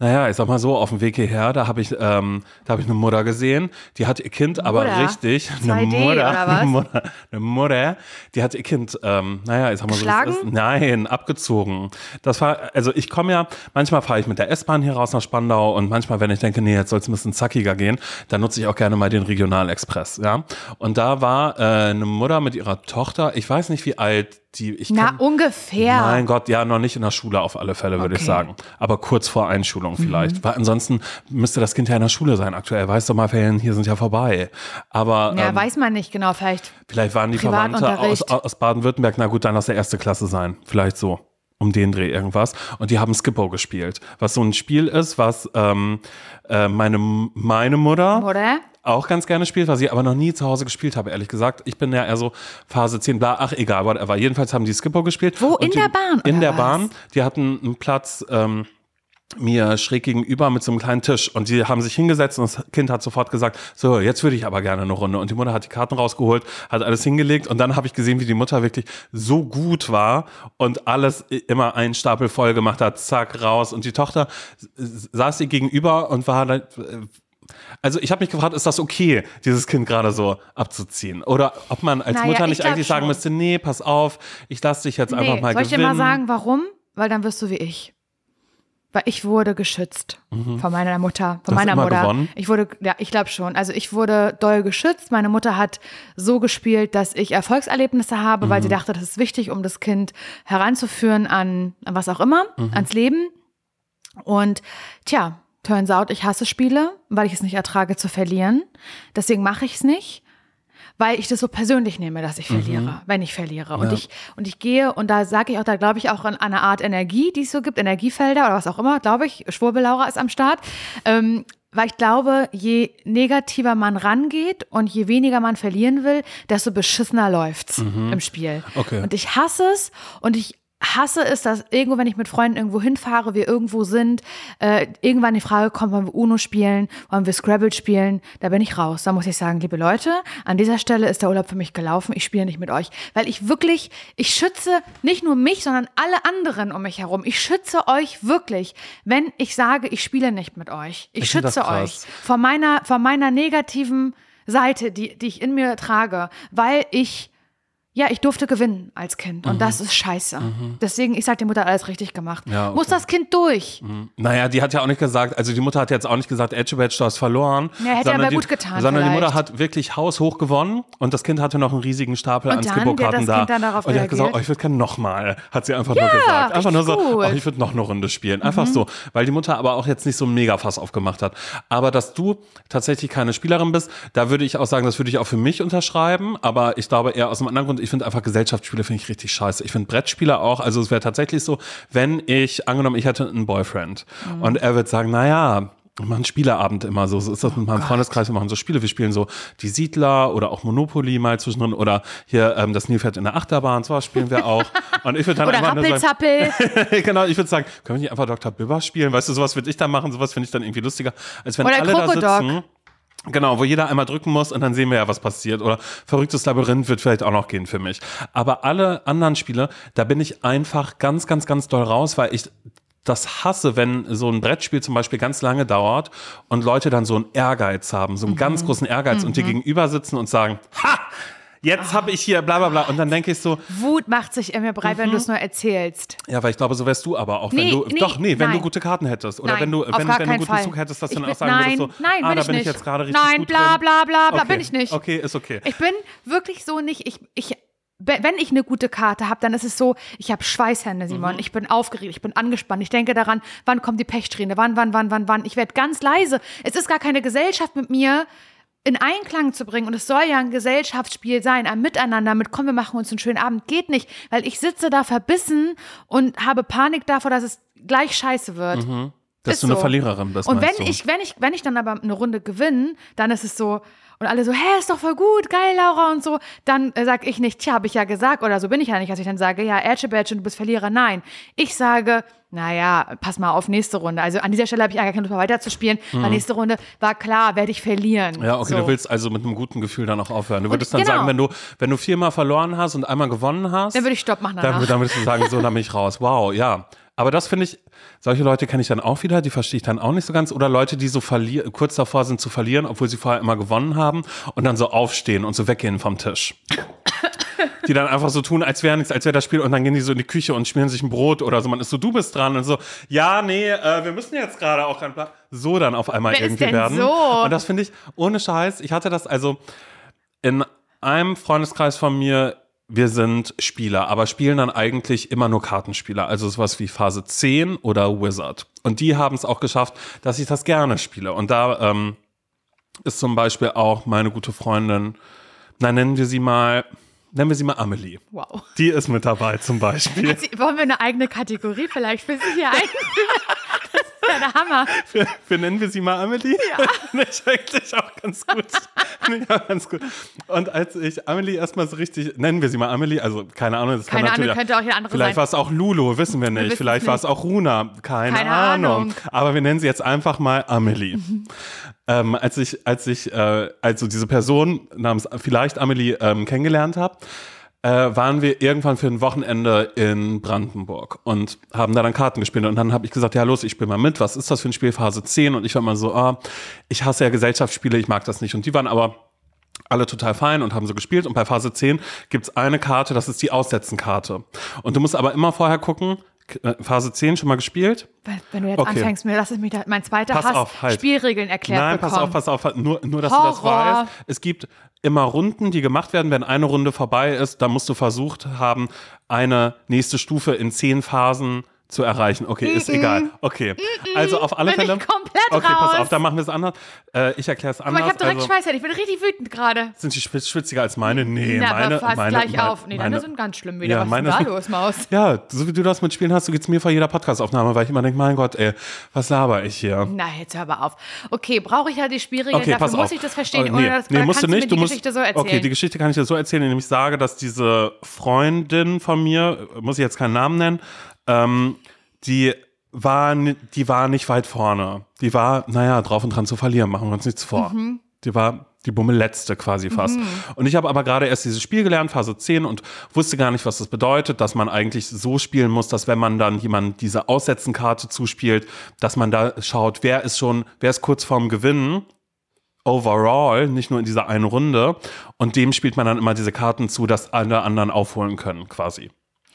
Naja, ich sag mal so, auf dem Weg hierher, da habe ich, ähm, da habe ich eine Mutter gesehen, die hat ihr Kind aber Mutter? richtig, 2D eine Mutter, eine Mutter, eine Mutter, die hat ihr Kind, ähm, naja, ich sag mal so, Geschlagen? es ist, nein, abgezogen. Das war, also ich komme ja, manchmal fahre ich mit der S-Bahn hier raus nach Spandau und manchmal, wenn ich denke, nee, jetzt soll es ein bisschen zackiger gehen, dann nutze ich auch gerne mal den Regionalexpress, ja. Und da war äh, eine Mutter mit ihrer Tochter, ich weiß nicht wie alt die, ich Na, kann, ungefähr. Mein Gott, ja, noch nicht in der Schule auf alle Fälle, würde ich Okay. sagen. Aber kurz vor Einschulung vielleicht. Mhm. Weil ansonsten müsste das Kind ja in der Schule sein aktuell. Weißt du mal, Ferien hier sind ja vorbei. Aber ja, ähm, weiß man nicht genau. Vielleicht vielleicht waren die Verwandte aus, aus Baden-Württemberg, na gut, dann aus der erste Klasse sein. Vielleicht so. Um den Dreh irgendwas. Und die haben Skippo gespielt. Was so ein Spiel ist, was ähm, äh, meine, meine Mutter oder? auch ganz gerne spielt, was ich aber noch nie zu Hause gespielt habe, ehrlich gesagt. Ich bin ja eher so Phase 10, bla, ach egal, whatever. Jedenfalls haben die Skippo gespielt. Wo? In die, der Bahn, In der was? Bahn. Die hatten einen Platz ähm, mir schräg gegenüber mit so einem kleinen Tisch und die haben sich hingesetzt und das Kind hat sofort gesagt, so, jetzt würde ich aber gerne eine Runde. Und die Mutter hat die Karten rausgeholt, hat alles hingelegt und dann habe ich gesehen, wie die Mutter wirklich so gut war und alles immer einen Stapel voll gemacht hat, zack, raus. Und die Tochter saß ihr gegenüber und war dann, also ich habe mich gefragt, ist das okay, dieses Kind gerade so abzuziehen? Oder ob man als Naja, Mutter ich nicht eigentlich sagen schon. müsste, nee, pass auf, ich lass dich jetzt einfach Nee, mal soll ich dir gewinnen. mal sagen, warum? Weil dann wirst du wie ich. Weil ich wurde geschützt von meiner Mutter, von Mhm. Hast meiner Mutter. gewonnen? Ich wurde, ja, ich glaube schon. Also ich wurde doll geschützt. Meine Mutter hat so gespielt, dass ich Erfolgserlebnisse habe, weil sie Mhm. dachte, das ist wichtig, um das Kind heranzuführen an, an was auch immer, Mhm. ans Leben. Und tja, turns out, ich hasse Spiele, weil ich es nicht ertrage zu verlieren. Deswegen mache ich es nicht, weil ich das so persönlich nehme, dass ich verliere, wenn ich verliere. Und Mhm. Ja. ich und ich gehe und da sage ich auch, da glaube ich auch an eine Art Energie, die es so gibt, Energiefelder oder was auch immer, glaube ich. Schwurbelaura ist am Start. Ähm, weil ich glaube, je negativer man rangeht und je weniger man verlieren will, desto beschissener läuft's im Spiel. Mhm. Okay. Und ich hasse es und ich hasse es, dass irgendwo, wenn ich mit Freunden irgendwo hinfahre, wir irgendwo sind, äh, irgendwann die Frage kommt, wollen wir Uno spielen, wollen wir Scrabble spielen, da bin ich raus. Da muss ich sagen, liebe Leute, an dieser Stelle ist der Urlaub für mich gelaufen, ich spiele nicht mit euch. Weil ich wirklich, ich schütze nicht nur mich, sondern alle anderen um mich herum. Ich schütze euch wirklich, wenn ich sage, ich spiele nicht mit euch. Ich, Ich schütze euch vor meiner, vor meiner negativen Seite, die, die ich in mir trage, weil ich ja, ich durfte gewinnen als Kind und das ist scheiße. Deswegen, ich sag der Mutter alles richtig gemacht. Mhm. Ja, okay. Mhm. Muss das Kind durch. Naja, die hat ja auch nicht gesagt, also die Mutter hat jetzt auch nicht gesagt, Edge Badge, du hast verloren. Ja, hätte aber die, gut getan Sondern die vielleicht. Mutter hat wirklich haushoch gewonnen und das Kind hatte noch einen riesigen Stapel Und an hat das da. Kind dann darauf und die hat gesagt, oh, ich würde gerne nochmal, hat sie einfach nur gesagt. Einfach nur so, gut. Mhm. oh, ich würde noch eine Runde spielen. Einfach so, weil die Mutter aber auch jetzt nicht so ein Megafass aufgemacht hat. Aber dass du tatsächlich keine Spielerin bist, da würde ich auch sagen, das würde ich auch für mich unterschreiben, aber ich glaube eher aus einem anderen Grund, ich finde einfach Gesellschaftsspiele finde ich richtig scheiße. Ich finde Brettspiele auch, also es wäre tatsächlich so, wenn ich, angenommen, ich hätte einen Boyfriend Mhm. und er wird sagen, naja, wir machen Spieleabend immer so. So ist das mit Oh meinem Freundeskreis. Wir machen so Spiele. Wir spielen so die Siedler oder auch Monopoly mal zwischendrin oder hier ähm, das Nilpferd in der Achterbahn. Sowas spielen wir auch. Und ich würde dann Oder Rappelzappel. genau, ich würde sagen, können wir nicht einfach Dr. Bibber spielen? Weißt du, sowas würde ich dann machen. Sowas finde ich dann irgendwie lustiger, als wenn Oder alle da Krokodok. sitzen. Genau, wo jeder einmal drücken muss und dann sehen wir ja, was passiert. Oder verrücktes Labyrinth wird vielleicht auch noch gehen für mich. Aber alle anderen Spiele, da bin ich einfach ganz, ganz, ganz doll raus, weil ich das hasse, wenn so ein Brettspiel zum Beispiel ganz lange dauert und Leute dann so einen Ehrgeiz haben, so einen ganz großen Ehrgeiz und dir gegenüber sitzen und sagen, ha, jetzt habe ich hier bla bla bla. Und dann denke ich so, Wut macht sich in mir breit, wenn du es nur erzählst. ja, weil ich glaube, so wärst du aber auch, wenn Nee, du, nee, doch, nee, wenn du nein. gute Karten hättest. Oder Nein, wenn du, wenn, wenn du keinen guten Fall. Zug hättest, dass du dann auch sagen nein, würdest so, nein, ah, da bin ich jetzt gerade richtig Nein, gut bla, bla, bla, bla, okay. bin ich nicht. Okay, ist okay. Ich bin wirklich so nicht, ich, ich, wenn ich eine gute Karte habe, dann ist es so, ich habe Schweißhände, Simon. Ich bin aufgeregt, ich bin angespannt. Ich denke daran, wann kommt die Pechsträhne, wann, wann, wann, wann, wann. Ich werde ganz leise. Es ist gar keine Gesellschaft mit mir in Einklang zu bringen. Und es soll ja ein Gesellschaftsspiel sein, ein Miteinander mit, komm, wir machen uns einen schönen Abend. Geht nicht, weil ich sitze da verbissen und habe Panik davor, dass es gleich scheiße wird. Dass Ist du eine so. Verliererin bist, Und wenn du? ich, wenn ich, wenn ich dann aber eine Runde gewinne, dann ist es so, und alle so, hä, ist doch voll gut, geil, Laura und so, dann äh, sag ich nicht, tja, habe ich ja gesagt, oder so bin ich ja nicht, als ich dann sage, ja, Ätsche, Bätsche, du bist Verlierer. Nein, ich sage, naja, pass mal auf, nächste Runde. Also an dieser Stelle habe ich eigentlich keine Lust mehr weiterzuspielen, weil nächste Runde war klar, werde ich verlieren. Mhm. Ja, okay, so. du willst also mit einem guten Gefühl dann auch aufhören. Du würdest dann genau. sagen, wenn du, wenn du viermal verloren hast und einmal gewonnen hast, Dann würde ich Stopp machen dann, danach. dann würdest du sagen, so, dann bin ich raus. Wow, ja. Aber das finde ich, solche Leute kenne ich dann auch wieder, die verstehe ich dann auch nicht so ganz. Oder Leute, die so kurz davor sind zu verlieren, obwohl sie vorher immer gewonnen haben und dann so aufstehen und so weggehen vom Tisch. Die dann einfach so tun, als wäre nichts, als wäre das Spiel und dann gehen die so in die Küche und schmieren sich ein Brot oder so. Man ist so, du bist dran und so, ja, nee, äh, wir müssen jetzt gerade auch kein Plan. So dann auf einmal Wer ist irgendwie denn werden. so? Und das finde ich, ohne Scheiß, ich hatte das also in einem Freundeskreis von mir, wir sind Spieler, aber spielen dann eigentlich immer nur Kartenspieler, also sowas wie Phase 10 oder Wizard. Und die haben es auch geschafft, dass ich das gerne spiele. Und da ähm, ist zum Beispiel auch meine gute Freundin, na nennen wir sie mal, nennen wir sie mal Amelie. Wow. Die ist mit dabei zum Beispiel. Sie- Wollen wir eine eigene Kategorie vielleicht für Sie hier einführen? Das ja der Hammer. Wir, wir nennen wir sie mal Amelie. Ja. Nicht eigentlich auch ganz gut. ja, ganz gut. Und als ich Amelie erstmal so richtig, nennen wir sie mal Amelie, also keine Ahnung, das Keine kann Ahnung, natürlich, könnte auch andere Vielleicht war es auch Lulu, wissen wir nicht. wissen Vielleicht war es auch Runa, keine, Keine Ahnung. Ahnung. Aber wir nennen sie jetzt einfach mal Amelie. Ähm, als ich, als ich, äh, also diese Person namens vielleicht Amelie ähm, kennengelernt habe, äh, waren wir irgendwann für ein Wochenende in Brandenburg und haben da dann Karten gespielt. Und dann habe ich gesagt, ja los, ich spiele mal mit. Was ist das für ein Spiel? Phase 10. Und ich war mal so, ah, ich hasse ja Gesellschaftsspiele, ich mag das nicht. Und die waren aber alle total fein und haben so gespielt. Und bei Phase 10 gibt's eine Karte, das ist die Aussetzenkarte. Und du musst aber immer vorher gucken, Phase 10 schon mal gespielt? Weil, Wenn du jetzt Okay. anfängst, mir lass es mich da, mein zweiter Pass Hass, auf, halt. Spielregeln erklärt Nein, bekommen. pass auf, pass auf. Nur, nur dass du das Horror. weißt. Es gibt immer Runden, die gemacht werden. Wenn eine Runde vorbei ist, dann musst du versucht haben, eine nächste Stufe in zehn Phasen zu erreichen. Okay, ist egal. Okay. Also auf alle Bin ich Fälle. komplett okay, pass raus. auf, dann machen wir es anders. Äh, ich erkläre es Aber anders. ich habe direkt also, Schweißhände. Ich bin richtig wütend gerade. sind die schwitz- schwitziger als meine? Nee, Na, meine. aber fast meine, gleich meine, auf. Nee, meine, deine sind ganz schlimm wieder. Ja, Was meine ist da los, Maus? Ja, so wie du das mit Spielen hast, so geht's mir vor jeder Podcastaufnahme, weil ich immer denke, mein Gott, ey, was laber ich hier? Na, jetzt hör aber auf. Okay, brauche ich ja die Spielregeln, Okay, dafür pass muss auf. ich das verstehen. Oh, oder nee, das, nee oder musst du nicht. mir die du musst, Geschichte so erzählen. Okay, die Geschichte kann ich dir so erzählen, indem ich sage, dass diese Freundin von mir, muss ich jetzt keinen Namen nennen, ähm, die war, die war nicht weit vorne. Die war, naja, drauf und dran zu verlieren, machen wir uns nichts vor. Mhm. Die war die Bummel-letzte quasi fast. Und ich habe aber gerade erst dieses Spiel gelernt, Phase 10, und wusste gar nicht, was das bedeutet, dass man eigentlich so spielen muss, dass wenn man dann jemand diese Aussetzenkarte zuspielt, dass man da schaut, wer ist schon, wer ist kurz vorm Gewinnen overall, nicht nur in dieser einen Runde. Und dem spielt man dann immer diese Karten zu, dass alle anderen aufholen können, quasi.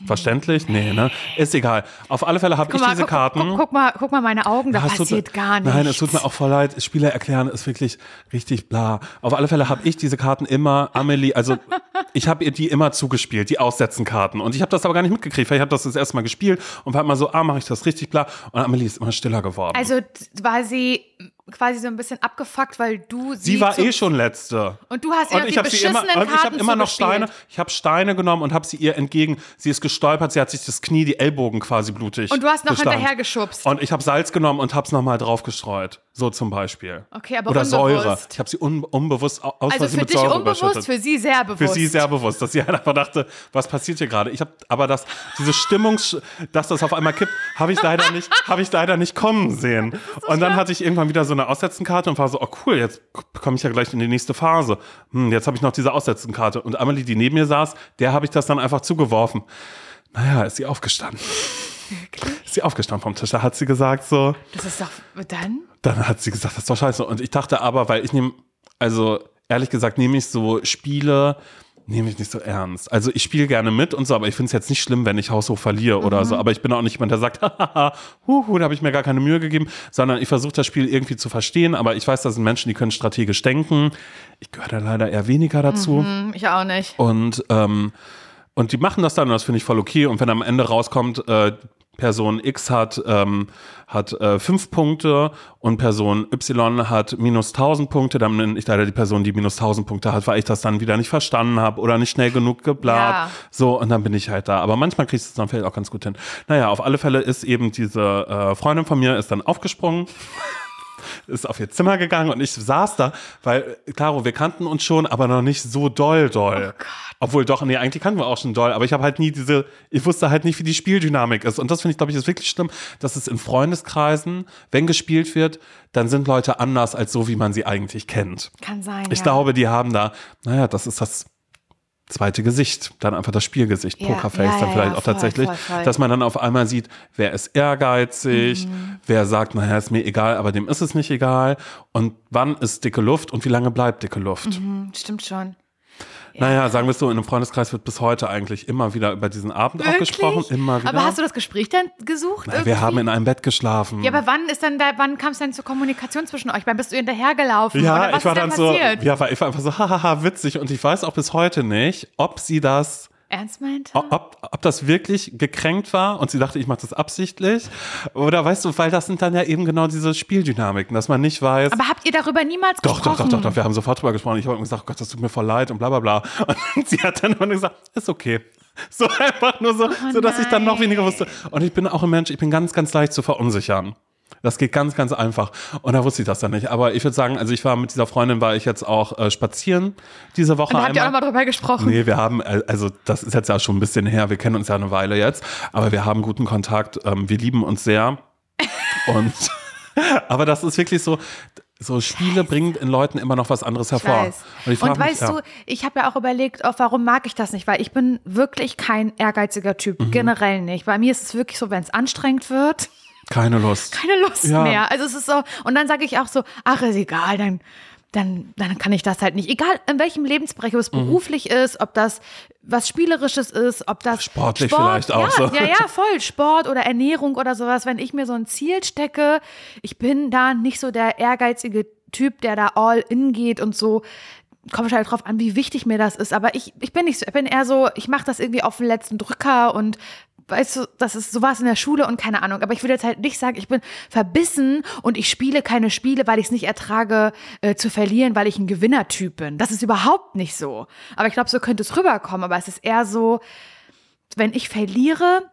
Verständlich? Nee, ne? Ist egal. Auf alle Fälle habe ich mal, diese guck, Karten. Guck, guck, mal, guck mal meine Augen, da tut passiert mir- gar nichts. Nein, es tut mir auch voll leid. Spieler erklären ist wirklich richtig bla. Auf alle Fälle habe ich diese Karten immer, Amelie, also ich habe ihr die immer zugespielt, die Aussetzenkarten. Und ich habe das aber gar nicht mitgekriegt, weil ich habe das das erste Mal gespielt und war immer so, ah, mache ich das richtig bla. Und Amelie ist immer stiller geworden. Also war sie quasi so ein bisschen abgefuckt, weil du sie sie war eh schon letzte. Und du hast ihr Und die ich habe sie immer, und ich habe Karten immer noch. Steine, ich habe Steine genommen und habe sie ihr entgegen. Sie ist gestolpert, sie hat sich das Knie, die Ellbogen quasi blutig. Und du hast noch hinterher geschubst. Und ich habe Salz genommen und habe es nochmal drauf gestreut. So zum Beispiel. Okay, aber Oder Säure. unbewusst. Ich habe sie un unbewusst au- aus Also für mit dich Säure unbewusst, für sie sehr bewusst. Für sie sehr bewusst, dass sie halt einfach dachte, was passiert hier gerade? Ich habe aber das, diese Stimmung, dass das auf einmal kippt, habe ich leider nicht, habe ich leider nicht kommen sehen. Und dann hatte ich irgendwann wieder so eine Aussetzenkarte und war so, oh cool, jetzt komme ich ja gleich in die nächste Phase. Hm, jetzt habe ich noch diese Aussetzenkarte. Und Amelie, die neben mir saß, der habe ich das dann einfach zugeworfen. Naja, ist sie aufgestanden. Ist sie aufgestanden vom Tisch. Da hat sie gesagt so, Das ist doch dann? dann hat sie gesagt, das ist doch scheiße. Und ich dachte aber, weil ich nehme, also ehrlich gesagt, nehme ich so Spiele, nehme ich nicht so ernst. Also ich spiele gerne mit und so, aber ich finde es jetzt nicht schlimm, wenn ich haushoch verliere oder so. Aber ich bin auch nicht jemand, der sagt, hahaha, huhu, da habe ich mir gar keine Mühe gegeben, sondern ich versuche das Spiel irgendwie zu verstehen. Aber ich weiß, das sind Menschen, die können strategisch denken. Ich gehöre da leider eher weniger dazu. Hm, ich auch nicht. Und, ähm, und die machen das dann und das finde ich voll okay. Und wenn am Ende rauskommt, äh, Person X hat, ähm, hat äh, fünf Punkte und Person Y hat minus 1000 Punkte, dann bin ich leider die Person, die minus 1000 Punkte hat, weil ich das dann wieder nicht verstanden habe oder nicht schnell genug geblat. Ja. So, und dann bin ich halt da. Aber manchmal kriegst du es dann vielleicht auch ganz gut hin. Naja, auf alle Fälle ist eben diese äh, Freundin von mir ist dann aufgesprungen. Ist auf ihr Zimmer gegangen und ich saß da, weil, klaro, wir kannten uns schon, aber noch nicht so doll, doll. Oh. Obwohl doch, nee, eigentlich kannten wir auch schon doll, aber ich habe halt nie diese, ich wusste halt nicht, wie die Spieldynamik ist. Und das finde ich, glaube ich, ist wirklich schlimm, dass es in Freundeskreisen, wenn gespielt wird, dann sind Leute anders als so, wie man sie eigentlich kennt. Kann sein. Ich ja. glaube, die haben da, naja, das ist das zweite Gesicht, dann einfach das Spielgesicht, Ja, Pokerface ja, dann vielleicht ja, auch voll, tatsächlich, voll, voll. dass man dann auf einmal sieht, wer ist ehrgeizig, Mhm. wer sagt, naja, ist mir egal, aber dem ist es nicht egal und wann ist dicke Luft und wie lange bleibt dicke Luft. Hm, Stimmt schon. Naja, sagen wir es so, in einem Freundeskreis wird bis heute eigentlich immer wieder über diesen Abend auch Wirklich? gesprochen, immer wieder. Aber hast du das Gespräch dann gesucht? Na, wir haben in einem Bett geschlafen. ja, aber wann ist dann da, wann kam es denn zur Kommunikation zwischen euch? Wann bist du hinterhergelaufen? Ja, ich war ist denn dann so, passiert? ja, war, ich war einfach so, hahaha, witzig. Und ich weiß auch bis heute nicht, ob sie das Ernst meinte? Ob, ob das wirklich gekränkt war und sie dachte, ich mache das absichtlich. Oder weißt du, weil das sind dann ja eben genau diese Spieldynamiken, dass man nicht weiß. Aber habt ihr darüber niemals doch, doch, gesprochen? doch, doch, doch, wir haben sofort drüber gesprochen. Ich habe gesagt, oh Gott, das tut mir voll leid und bla bla bla. Und sie hat dann immer gesagt, ist okay. So einfach nur so, so dass ich dann noch weniger wusste. Und ich bin auch ein Mensch, ich bin ganz, ganz leicht zu verunsichern. Das geht ganz, ganz einfach. Und da wusste ich das dann nicht. Aber ich würde sagen, also ich war mit dieser Freundin, war ich jetzt auch äh, spazieren diese Woche Und habt ihr auch nochmal drüber gesprochen? Nee, wir haben, äh, also das ist jetzt ja schon ein bisschen her, wir kennen uns ja eine Weile jetzt, aber wir haben guten Kontakt, ähm, wir lieben uns sehr. Und aber das ist wirklich so, so Spiele bringen in Leuten immer noch was anderes hervor. Und, Und mich, weißt ja, du, ich habe ja auch überlegt, oh, warum mag ich das nicht? Weil ich bin wirklich kein ehrgeiziger Typ, Mhm. generell nicht. Bei mir ist es wirklich so, wenn es anstrengend wird, keine Lust. keine Lust Ja. mehr. Also es ist so, und dann sage ich auch so, ach, ist egal, dann, dann, dann kann ich das halt nicht. Egal in welchem Lebensbereich, ob es Mhm. beruflich ist, ob das was Spielerisches ist, ob das Sportlich Sport, vielleicht auch ja, so. Ja, ja, voll. Sport oder Ernährung oder sowas. Wenn ich mir so ein Ziel stecke, ich bin da nicht so der ehrgeizige Typ, der da all in geht und so. Kommt wahrscheinlich drauf an, wie wichtig mir das ist. Aber ich, ich bin nicht so, ich bin eher so, ich mache das irgendwie auf den letzten Drücker und weißt du, das ist sowas in der Schule und keine Ahnung. Aber ich würde jetzt halt nicht sagen, ich bin verbissen und ich spiele keine Spiele, weil ich es nicht ertrage äh, zu verlieren, weil ich ein Gewinnertyp bin. Das ist überhaupt nicht so. Aber ich glaube, so könnte es rüberkommen. Aber es ist eher so, wenn ich verliere,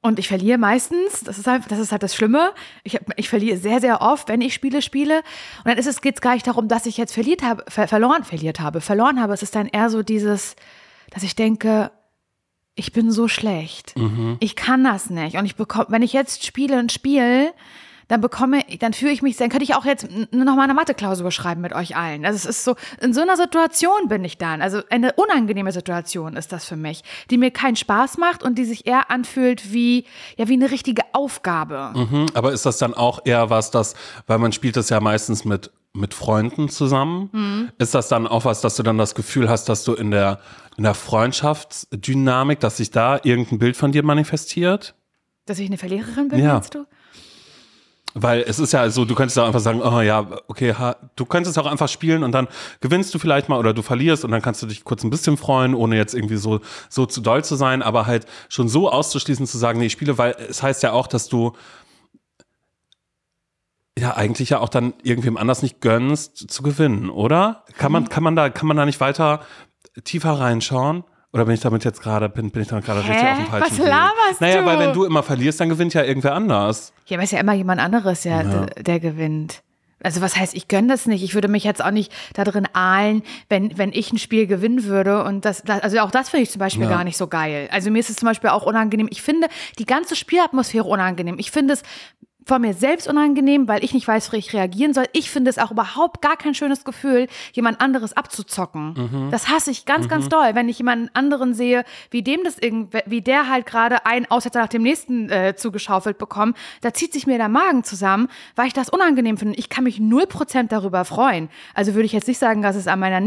und ich verliere meistens, das ist halt das, ist halt das Schlimme. Ich, ich verliere sehr, sehr oft, wenn ich Spiele spiele. Und dann ist es, geht es gar nicht darum, dass ich jetzt verliert habe, ver, verloren, verliert habe, verloren habe. Es ist dann eher so dieses, dass ich denke, ich bin so schlecht. Ich kann das nicht. Und ich bekomme, wenn ich jetzt spiele und spiele, dann bekomme, dann fühle ich mich, dann könnte ich auch jetzt noch mal eine Mathe-Klausur schreiben mit euch allen. Also es ist so, in so einer Situation bin ich dann. Also eine unangenehme Situation ist das für mich, die mir keinen Spaß macht und die sich eher anfühlt wie, ja, wie eine richtige Aufgabe. Mhm, aber ist das dann auch eher was, das, weil man spielt das ja meistens mit mit Freunden zusammen, Mhm. ist das dann auch was, dass du dann das Gefühl hast, dass du in der in der Freundschaftsdynamik, dass sich da irgendein Bild von dir manifestiert? Dass ich eine Verliererin bin, Ja. meinst du? Weil es ist ja so, du könntest auch einfach sagen, oh ja, okay, ha, du könntest auch einfach spielen und dann gewinnst du vielleicht mal oder du verlierst und dann kannst du dich kurz ein bisschen freuen, ohne jetzt irgendwie so, so zu doll zu sein, aber halt schon so auszuschließen zu sagen, nee, ich spiele, weil es heißt ja auch, dass du ja eigentlich ja auch dann irgendwem anders nicht gönnst zu gewinnen, oder? Kann man, kann man da, kann man da nicht weiter tiefer reinschauen? Oder bin ich damit jetzt gerade, bin, bin ich damit gerade richtig auf dem falschen Was Weg? laberst Naja, du? weil wenn du immer verlierst, dann gewinnt ja irgendwer anders. Ja, aber ist ja immer jemand anderes, ja, Der, der gewinnt. Also was heißt, ich gönne das nicht. Ich würde mich jetzt auch nicht da drin ahlen, wenn, wenn ich ein Spiel gewinnen würde. Und das, das also auch das finde ich zum Beispiel Ja. gar nicht so geil. Also mir ist es zum Beispiel auch unangenehm. Ich finde die ganze Spielatmosphäre unangenehm. Ich finde es von mir selbst unangenehm, weil ich nicht weiß, wie ich reagieren soll. Ich finde es auch überhaupt gar kein schönes Gefühl, jemand anderes abzuzocken. Das hasse ich ganz, ganz doll, wenn ich jemanden anderen sehe, wie dem das irgendwie, wie der halt gerade einen Aussetzer nach dem nächsten äh, zugeschaufelt bekommt. Da zieht sich mir der Magen zusammen, weil ich das unangenehm finde. Ich kann mich 0% darüber freuen. Also würde ich jetzt nicht sagen, dass es an meiner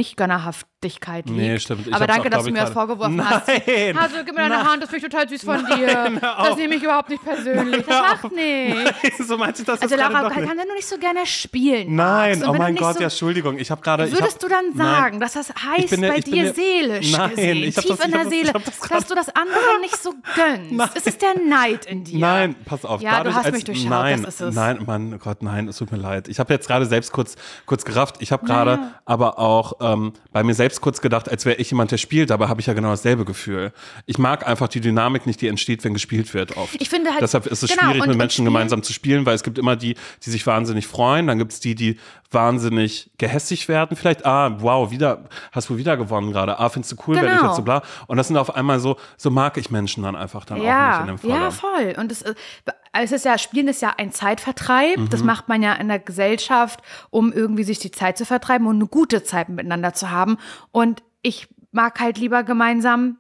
Nicht-Gönnerhaftigkeit liegt. Nee, stimmt. Ich Aber danke, auch, dass du mir das vorgeworfen hast. Nein. Also gib mir deine Nein. Hand, das finde ich total süß von dir. Das nehme ich überhaupt nicht persönlich. Das macht nicht. so meinte ich das Also Laura, kann, der nur nicht so gerne spielen. Nein, oh du mein Gott, so, ja, Entschuldigung. Ich habe gerade. Würdest hab, du dann Nein. sagen, dass das heißt ja- bei dir ja- seelisch Nein, gesehen, tief das- in der das- Seele, das dass du das anderen nicht so gönnst? Nein. Ist es der Neid in dir? Nein, pass auf. Ja, du hast mich durchschaut, Nein, das ist es. nein, Mann, Gott, nein, es tut mir leid. Ich habe jetzt gerade selbst kurz, gerafft. Ich habe gerade aber auch bei mir selbst selbst kurz gedacht, als wäre ich jemand, der spielt, aber habe ich ja genau dasselbe Gefühl. Ich mag einfach die Dynamik nicht, die entsteht, wenn gespielt wird oft. Ich finde halt- Deshalb ist es genau, schwierig, und- mit Menschen gemeinsam zu spielen, weil es gibt immer die, die sich wahnsinnig freuen, dann gibt es die, die wahnsinnig gehässig werden. Vielleicht, ah, wow, wieder, hast du wieder gewonnen gerade. Ah, findest du cool, wenn ich Genau. jetzt so bla. Und das sind auf einmal so, so mag ich Menschen dann einfach dann auch nicht Ja, in dem Fall. ja, voll. Und es, ist- es ist ja, Spielen ist ja ein Zeitvertreib. Mhm. Das macht man ja in der Gesellschaft, um irgendwie sich die Zeit zu vertreiben und eine gute Zeit miteinander zu haben. Und ich mag halt lieber gemeinsam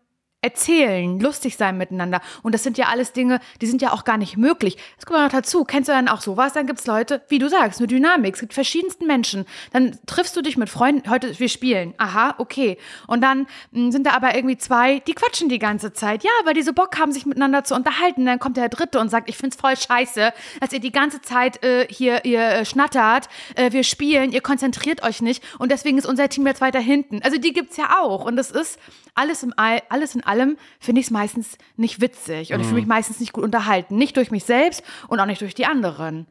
erzählen, lustig sein miteinander. Und das sind ja alles Dinge, die sind ja auch gar nicht möglich. Das kommt noch dazu. Kennst du dann auch sowas? Dann gibt's Leute, wie du sagst, eine Dynamik. Es gibt verschiedensten Menschen. Dann triffst du dich mit Freunden. Heute, wir spielen. Aha, okay. Und dann mh, sind da aber irgendwie zwei, die quatschen die ganze Zeit. Ja, weil die so Bock haben, sich miteinander zu unterhalten. Dann kommt der Dritte und sagt, ich find's voll scheiße, dass ihr die ganze Zeit äh, hier ihr äh, schnattert. Äh, wir spielen, ihr konzentriert euch nicht. Und deswegen ist unser Team jetzt weiter hinten. Also die gibt's ja auch. Und das ist alles, im All, alles in allem, finde ich es meistens nicht witzig. Und ich fühle mich meistens nicht gut unterhalten. Nicht durch mich selbst und auch nicht durch die anderen.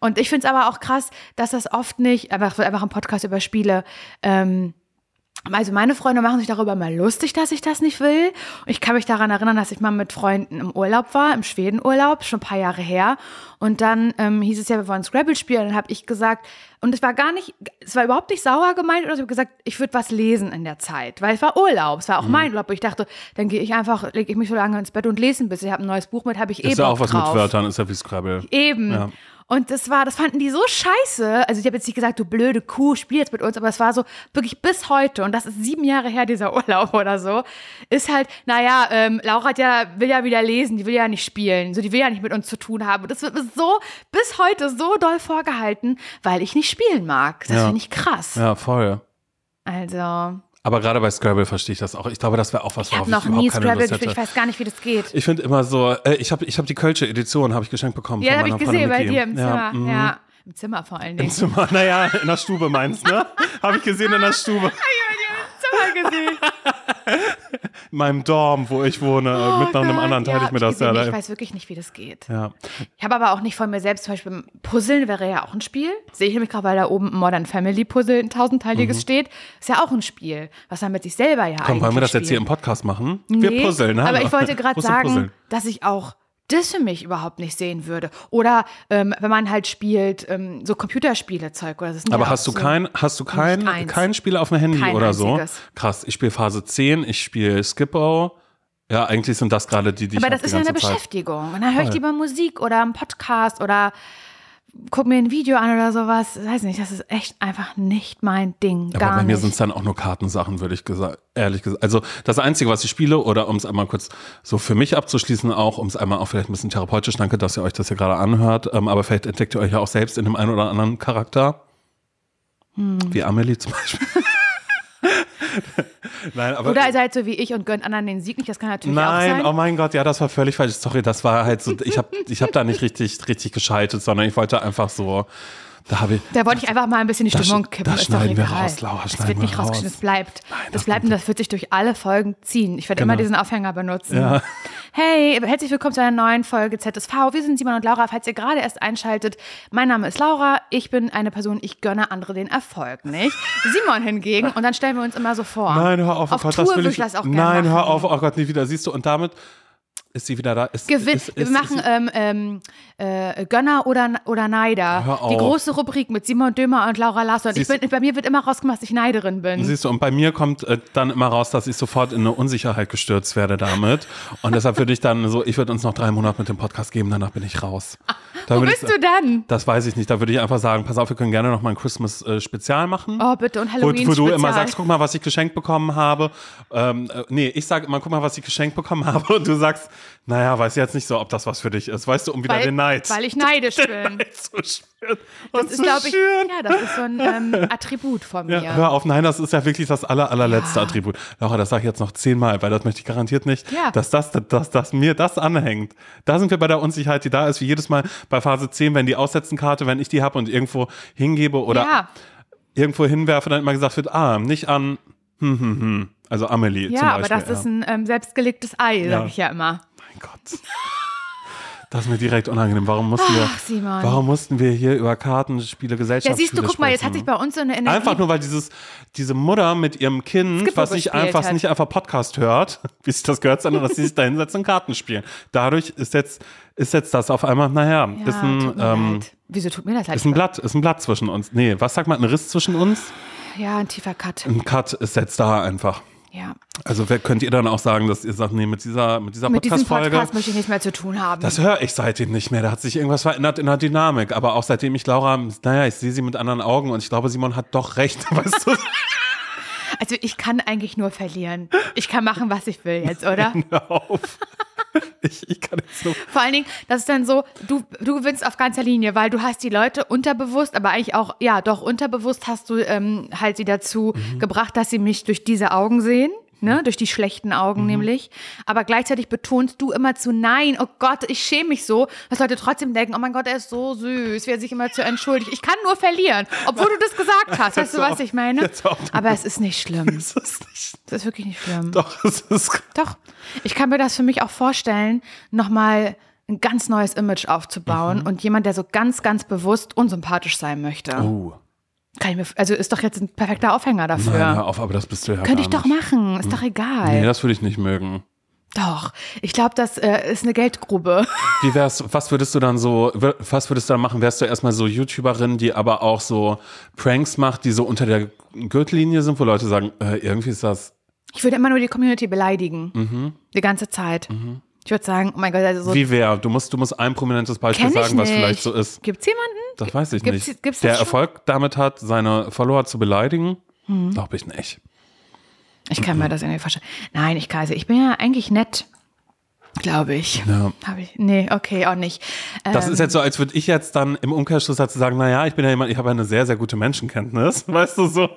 Und ich finde es aber auch krass, dass das oft nicht, einfach, einfach ein Podcast über Spiele, ähm, also meine Freunde machen sich darüber mal lustig, dass ich das nicht will. Ich kann mich daran erinnern, dass ich mal mit Freunden im Urlaub war, im Schwedenurlaub, schon ein paar Jahre her. Und dann ähm, hieß es ja, wir wollen Scrabble spielen. Und dann habe ich gesagt, und es war gar nicht, es war überhaupt nicht sauer gemeint, oder ich habe gesagt, ich würde was lesen in der Zeit, weil es war Urlaub, es war auch mein Urlaub. Und ich dachte, dann gehe ich einfach, lege ich mich so lange ins Bett und lese ein bisschen. Ich habe ein neues Buch mit, habe ich eh Ist ja Bock auch was drauf. mit Wörtern, ist ja wie Scrabble. Eben. Ja. Und das war, das fanden die so scheiße. Also ich habe jetzt nicht gesagt, du blöde Kuh, spiel jetzt mit uns, aber es war so wirklich bis heute, und das ist sieben Jahre her, dieser Urlaub oder so, ist halt, naja, ähm, Laura hat ja, will ja wieder lesen, die will ja nicht spielen, so die will ja nicht mit uns zu tun haben. Und das wird mir so bis heute so doll vorgehalten, weil ich nicht spielen mag. Das Ja. finde ich krass. Ja, voll. Also, Aber gerade bei Scrabble verstehe ich das auch. Ich glaube, das wäre auch was, ich habe worauf noch nie Scrabble gespielt, ich weiß gar nicht, wie das geht. Ich finde immer so, äh, ich habe ich hab die Kölsche Edition, habe ich geschenkt bekommen. ja, habe ich gesehen bei dir im Zimmer. Ja, mhm. Ja, im Zimmer vor allen Im Dingen. Zimmer, naja, in der Stube meinst, ne? habe ich gesehen in der Stube. Zimmer gesehen. In meinem Dorm, wo ich wohne. äh, mit noch einem Oh anderen teile ja, ich mir das. Ja, Ich weiß wirklich nicht, wie das geht. ja. Ich habe aber auch nicht von mir selbst, zum Beispiel Puzzeln wäre ja auch ein Spiel. Sehe ich nämlich gerade, weil da oben ein Modern Family Puzzle, ein tausendteiliges steht. Ist ja auch ein Spiel, was man mit sich selber ja Komm, eigentlich wollen wir das jetzt hier spielt. im Podcast machen? Nee, Wir puzzeln, ne? Aber ich wollte gerade sagen, dass ich auch das für mich überhaupt nicht sehen würde. Oder ähm, wenn man halt spielt, ähm, so Computerspiele-Zeug. Oder das Aber ja hast du so, kein, hast du kein, kein Spiel auf dem Handy Kein oder so? einziges. Krass, ich spiele Phase 10, ich spiele Skippo. Ja, eigentlich sind das gerade die, die Aber ich das ist ja eine. Beschäftigung. Und dann höre ich lieber Musik oder einen Podcast oder guck mir ein Video an oder sowas. Weiß nicht, das ist echt einfach nicht mein Ding. Aber Gar bei mir sind es dann auch nur Kartensachen, würde ich gesagt, ehrlich gesagt. Also das Einzige, was ich spiele, oder um es einmal kurz so für mich abzuschließen, auch um es einmal auch vielleicht ein bisschen therapeutisch, danke, dass ihr euch das hier gerade anhört, ähm, aber vielleicht entdeckt ihr euch ja auch selbst in dem einen oder anderen Charakter. Hm. Wie Amelie zum Beispiel. Nein, aber Oder ihr seid so wie ich und gönnt anderen den Sieg nicht. Das kann natürlich auch Nein, sein. oh mein Gott, ja, das war völlig falsch. Sorry, das war halt so, ich habe ich hab da nicht richtig, richtig geschaltet, sondern ich wollte einfach so, da habe ich, Da wollte ich einfach mal ein bisschen die Stimmung kippen. das schneiden wir raus, Laura, Das wird wir nicht rausgeschnitten, raus. das bleibt. Nein, das das bleibt und das wird sich durch alle Folgen ziehen. Ich werde immer Genau. diesen Aufhänger benutzen. Ja. Hey, herzlich willkommen zu einer neuen Folge ZSV. Wir sind Simon und Laura. Falls ihr gerade erst einschaltet, mein Name ist Laura. Ich bin eine Person, ich gönne andere den Erfolg nicht. Simon hingegen, und dann stellen wir uns immer so vor. nein, hör auf, oh Auf Gott, Tour das will ich, das auch gerne nein, hör auf, oh Gott, nie wieder, siehst du, und damit ist sie wieder da. Ist, Gewinn. ist, ist, wir machen ähm, ähm, äh, Gönner oder, oder Neider. Die große Rubrik mit Simon Dömer und Laura Larsson. Ich bin, bei mir wird immer rausgemacht, dass ich Neiderin bin. Siehst du, und bei mir kommt äh, dann immer raus, dass ich sofort in eine Unsicherheit gestürzt werde damit. Und deshalb würde ich dann so, ich würde uns noch drei Monate mit dem Podcast geben, danach bin ich raus. Da Wo bist ich, du dann? Das weiß ich nicht. Da würde ich einfach sagen, pass auf, wir können gerne noch mal ein Christmas-Spezial machen. Oh, bitte. Und Wo, Halloween wo du immer sagst, guck mal, was ich geschenkt bekommen habe. Ähm, äh, nee, ich sage immer, guck mal, was ich geschenkt bekommen habe. Und du sagst, naja, weiß jetzt nicht so, ob das was für dich ist. Weißt du, um wieder weil, den Neid. Weil ich neidisch bin. so schön. Das Und ist, so glaube ich, ja, das ist so ein ähm, Attribut von mir. Ja, hör auf, nein, das ist ja wirklich das aller, allerletzte Ja. Attribut. Laura, das sage ich jetzt noch zehnmal, weil das möchte ich garantiert nicht, Ja. dass, das, dass, dass mir das anhängt. Da sind wir bei der Unsicherheit, die da ist, wie jedes Mal bei Phase 10, wenn die Aussetzenkarte, wenn ich die habe und irgendwo hingebe oder ja, irgendwo hinwerfe, dann immer gesagt wird, ah, nicht an, hm, hm, hm. Also Amelie zum ja, aber Beispiel. das ist ein ähm, selbstgelegtes Ei, Ja. sage ich ja immer. Mein Gott. Das ist mir direkt unangenehm. Warum mussten wir, Ach, Simon. warum mussten wir hier über Kartenspiele, Ja, Gesellschaftsspiele siehst du, guck mal, jetzt hat sich bei uns so eine Energie. Einfach nur, weil dieses, diese Mutter mit ihrem Kind, was gespielt einfach hat. nicht einfach Podcast hört, wie sich das gehört, sondern dass sie sich da hinsetzen und Karten spielen. Dadurch ist jetzt, ist jetzt das auf einmal, naja, ja, ist ein, ähm. Wieso tut mir das leid? ist ein Blatt, ist ein Blatt zwischen uns. Nee, was sagt man, ein Riss zwischen uns? Ja, ein tiefer Cut. Ein Cut ist jetzt da einfach. Ja. Also wer- könnt ihr dann auch sagen, dass ihr sagt, nee, mit dieser, mit dieser Podcast-Folge, Podcast möchte ich nichts mehr zu tun haben. das höre ich seitdem nicht mehr. Da hat sich irgendwas verändert in der Dynamik. Aber auch seitdem ich Laura, naja, ich sehe sie mit anderen Augen und ich glaube, Simon hat doch recht. Weißt du? also ich kann eigentlich nur verlieren. Ich kann machen, was ich will jetzt, oder? Hör auf. Ich, ich kann jetzt nur. Vor allen Dingen, das ist dann so, du, du gewinnst auf ganzer Linie, weil du hast die Leute unterbewusst, aber eigentlich auch, ja, doch unterbewusst hast du ähm, halt sie dazu Mhm. gebracht, dass sie mich durch diese Augen sehen. Ne, durch die schlechten Mhm. Augen nämlich. Aber gleichzeitig betonst du immer zu Nein, oh Gott, ich schäme mich so, dass Leute trotzdem denken, oh mein Gott, er ist so süß, wie er sich immer zu entschuldigt. Ich kann nur verlieren, obwohl du das gesagt hast. Weißt du, was ich meine? Aber es ist nicht schlimm. Das ist nicht. Es ist wirklich nicht schlimm. Doch, es ist. Doch. Ich kann mir das für mich auch vorstellen, nochmal ein ganz neues Image aufzubauen Mhm. und jemand, der so ganz, ganz bewusst unsympathisch sein möchte. Oh. Kann ich mir, also ist doch jetzt ein perfekter Aufhänger dafür. Nein, hör auf, aber das bist du ja Könnte ich gar doch nicht. machen, ist doch egal. Nee, das würde ich nicht mögen. doch. Ich glaube, das äh, ist eine Geldgrube. Wie wär's, was würdest du dann so, was würdest du dann machen? Wärst du erstmal so YouTuberin, die aber auch so Pranks macht, die so unter der Gürtellinie sind, wo Leute sagen, äh, irgendwie ist das. Ich würde immer nur die Community beleidigen. Die ganze Zeit. Ich würde sagen, oh mein Gott, also so. Mhm. Wie wer? Du musst, du musst ein prominentes Beispiel sagen, was nicht. vielleicht so ist. Gibt's jemanden? Das weiß ich Gibt's- nicht. gibt's das der schon? Erfolg damit hat, seine Follower zu beleidigen, Hm. glaube ich nicht. Ich kann mir das irgendwie vorstellen. Nein, ich kann, ich bin ja eigentlich nett. Glaube ich. Ja. Habe ich. Nee, okay, auch nicht. Das Ähm, ist jetzt so, als würde ich jetzt dann im Umkehrschluss dazu sagen, naja, ich bin ja jemand, ich habe eine sehr, sehr gute Menschenkenntnis. Weißt du so?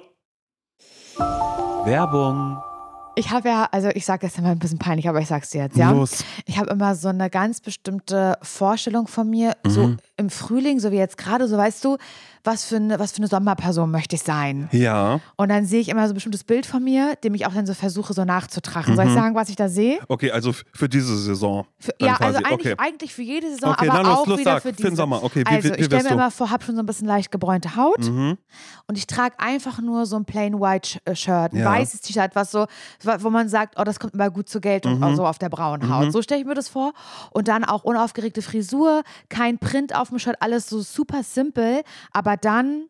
Werbung. Ich habe ja, also ich sage jetzt immer ein bisschen peinlich, aber ich sag's dir jetzt, ja. Los. Ich habe immer so eine ganz bestimmte Vorstellung von mir, so Mhm. Im Frühling, so wie jetzt gerade, so weißt du, was für eine, was für eine Sommerperson möchte ich sein. Ja. Und dann sehe ich immer so ein bestimmtes Bild von mir, dem ich auch dann so versuche, so nachzutragen. Mhm. Soll ich sagen, was ich da sehe? Okay, also für diese Saison. Für, ja, also quasi. eigentlich, okay. eigentlich für jede Saison, Okay, aber dann los, auch los, wieder sag, für für diese. den Sommer. Okay, wie- also wie- wie ich stelle mir du? immer vor, habe schon so ein bisschen leicht gebräunte Haut Mhm. und ich trage einfach nur so ein plain white äh, Shirt, ein Ja. weißes T-Shirt, was so, wo man sagt, oh, das kommt immer gut zur Geltung, Mhm. so auf der braunen Haut. So stelle ich mir das vor. Und dann auch unaufgeregte Frisur, kein Print auf dem Shirt, alles so super simpel, aber dann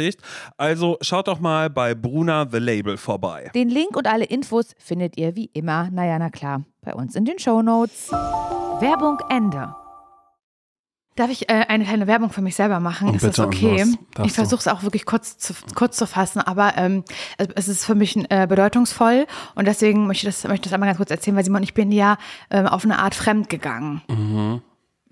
Also schaut doch mal bei Bruna The Label vorbei. Den Link und alle Infos findet ihr wie immer, naja, na klar, bei uns in den Shownotes. Werbung Ende. Darf ich äh, eine kleine Werbung für mich selber machen? Und ist das okay? Ich versuche es auch wirklich kurz zu, kurz zu fassen, aber ähm, es, es ist für mich äh, bedeutungsvoll und deswegen möchte ich das, möchte ich das einmal ganz kurz erzählen, weil Simon, ich bin ja ähm, auf eine Art fremd gegangen.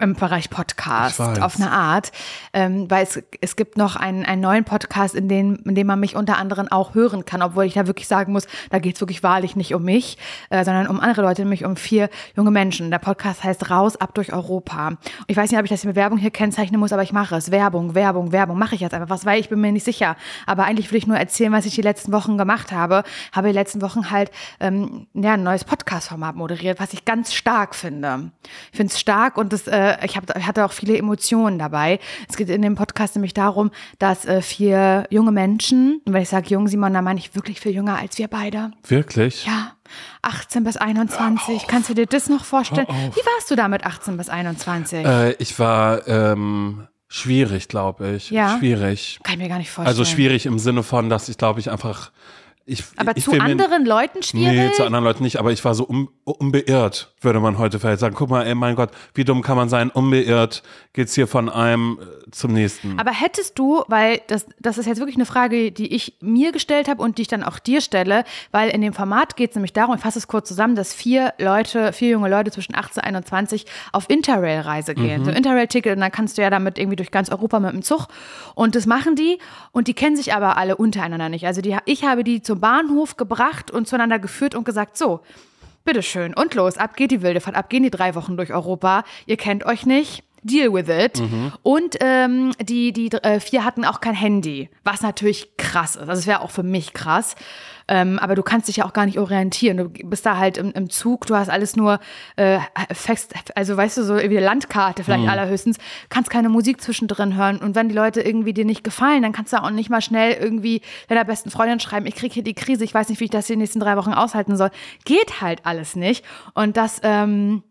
Im Bereich Podcast, auf eine Art. Ähm, weil es, es gibt noch einen, einen neuen Podcast, in dem, in dem man mich unter anderem auch hören kann, obwohl ich da wirklich sagen muss, da geht es wirklich wahrlich nicht um mich, äh, sondern um andere Leute, nämlich um vier junge Menschen. Der Podcast heißt Raus ab durch Europa. Und ich weiß nicht, ob ich das mit Werbung hier kennzeichnen muss, aber ich mache es. Werbung, Werbung, Werbung. Mache ich jetzt einfach was, weil ich bin mir nicht sicher. Aber eigentlich will ich nur erzählen, was ich die letzten Wochen gemacht habe. Habe die letzten Wochen halt ähm, ja, ein neues Podcast-Format moderiert, was ich ganz stark finde. Ich finde es stark und das, äh, ich, hab, hatte auch viele Emotionen dabei. Es geht in dem Podcast nämlich darum, dass äh, vier junge Menschen, und wenn ich sage jung, Simon, dann meine ich wirklich viel jünger als wir beide. Wirklich? Ja, 18 bis 21. Kannst du dir das noch vorstellen? Wie warst du da mit 18 bis 21? Äh, ich war ähm, schwierig, glaube ich. Ja? Schwierig. Kann ich mir gar nicht vorstellen. Also schwierig im Sinne von, dass ich glaube ich einfach. Ich, Aber ich zu will mir- anderen Leuten schwierig? Nee, zu anderen Leuten nicht, aber ich war so un, unbeirrt, würde man heute vielleicht sagen. Guck mal, ey, mein Gott, wie dumm kann man sein? Unbeirrt geht's hier von einem äh, zum nächsten. Aber hättest du, weil das, das ist jetzt wirklich eine Frage, die ich mir gestellt habe und die ich dann auch dir stelle, weil in dem Format geht es nämlich darum, ich fasse es kurz zusammen, dass vier Leute, vier junge Leute zwischen 18 und 21 auf Interrail-Reise gehen. So Interrail-Ticket und dann kannst du ja damit irgendwie durch ganz Europa mit dem Zug. Und das machen die und die kennen sich aber alle untereinander nicht. Also die, ich habe die zum Bahnhof gebracht und zueinander geführt und gesagt, so, Bitteschön. Und los, ab geht die wilde Fahrt, ab gehen die drei Wochen durch Europa. Ihr kennt euch nicht. Deal with it. Und ähm, die, die äh, vier hatten auch kein Handy, was natürlich krass ist. Also es wäre auch für mich krass. Ähm, aber du kannst dich ja auch gar nicht orientieren. Du bist da halt im, im Zug, du hast alles nur äh, fest, also weißt du, so wie eine Landkarte vielleicht allerhöchstens, kannst keine Musik zwischendrin hören. Und wenn die Leute irgendwie dir nicht gefallen, dann kannst du auch nicht mal schnell irgendwie deiner besten Freundin schreiben, ich kriege hier die Krise, ich weiß nicht, wie ich das die nächsten drei Wochen aushalten soll. Geht halt alles nicht. Und das, ähm,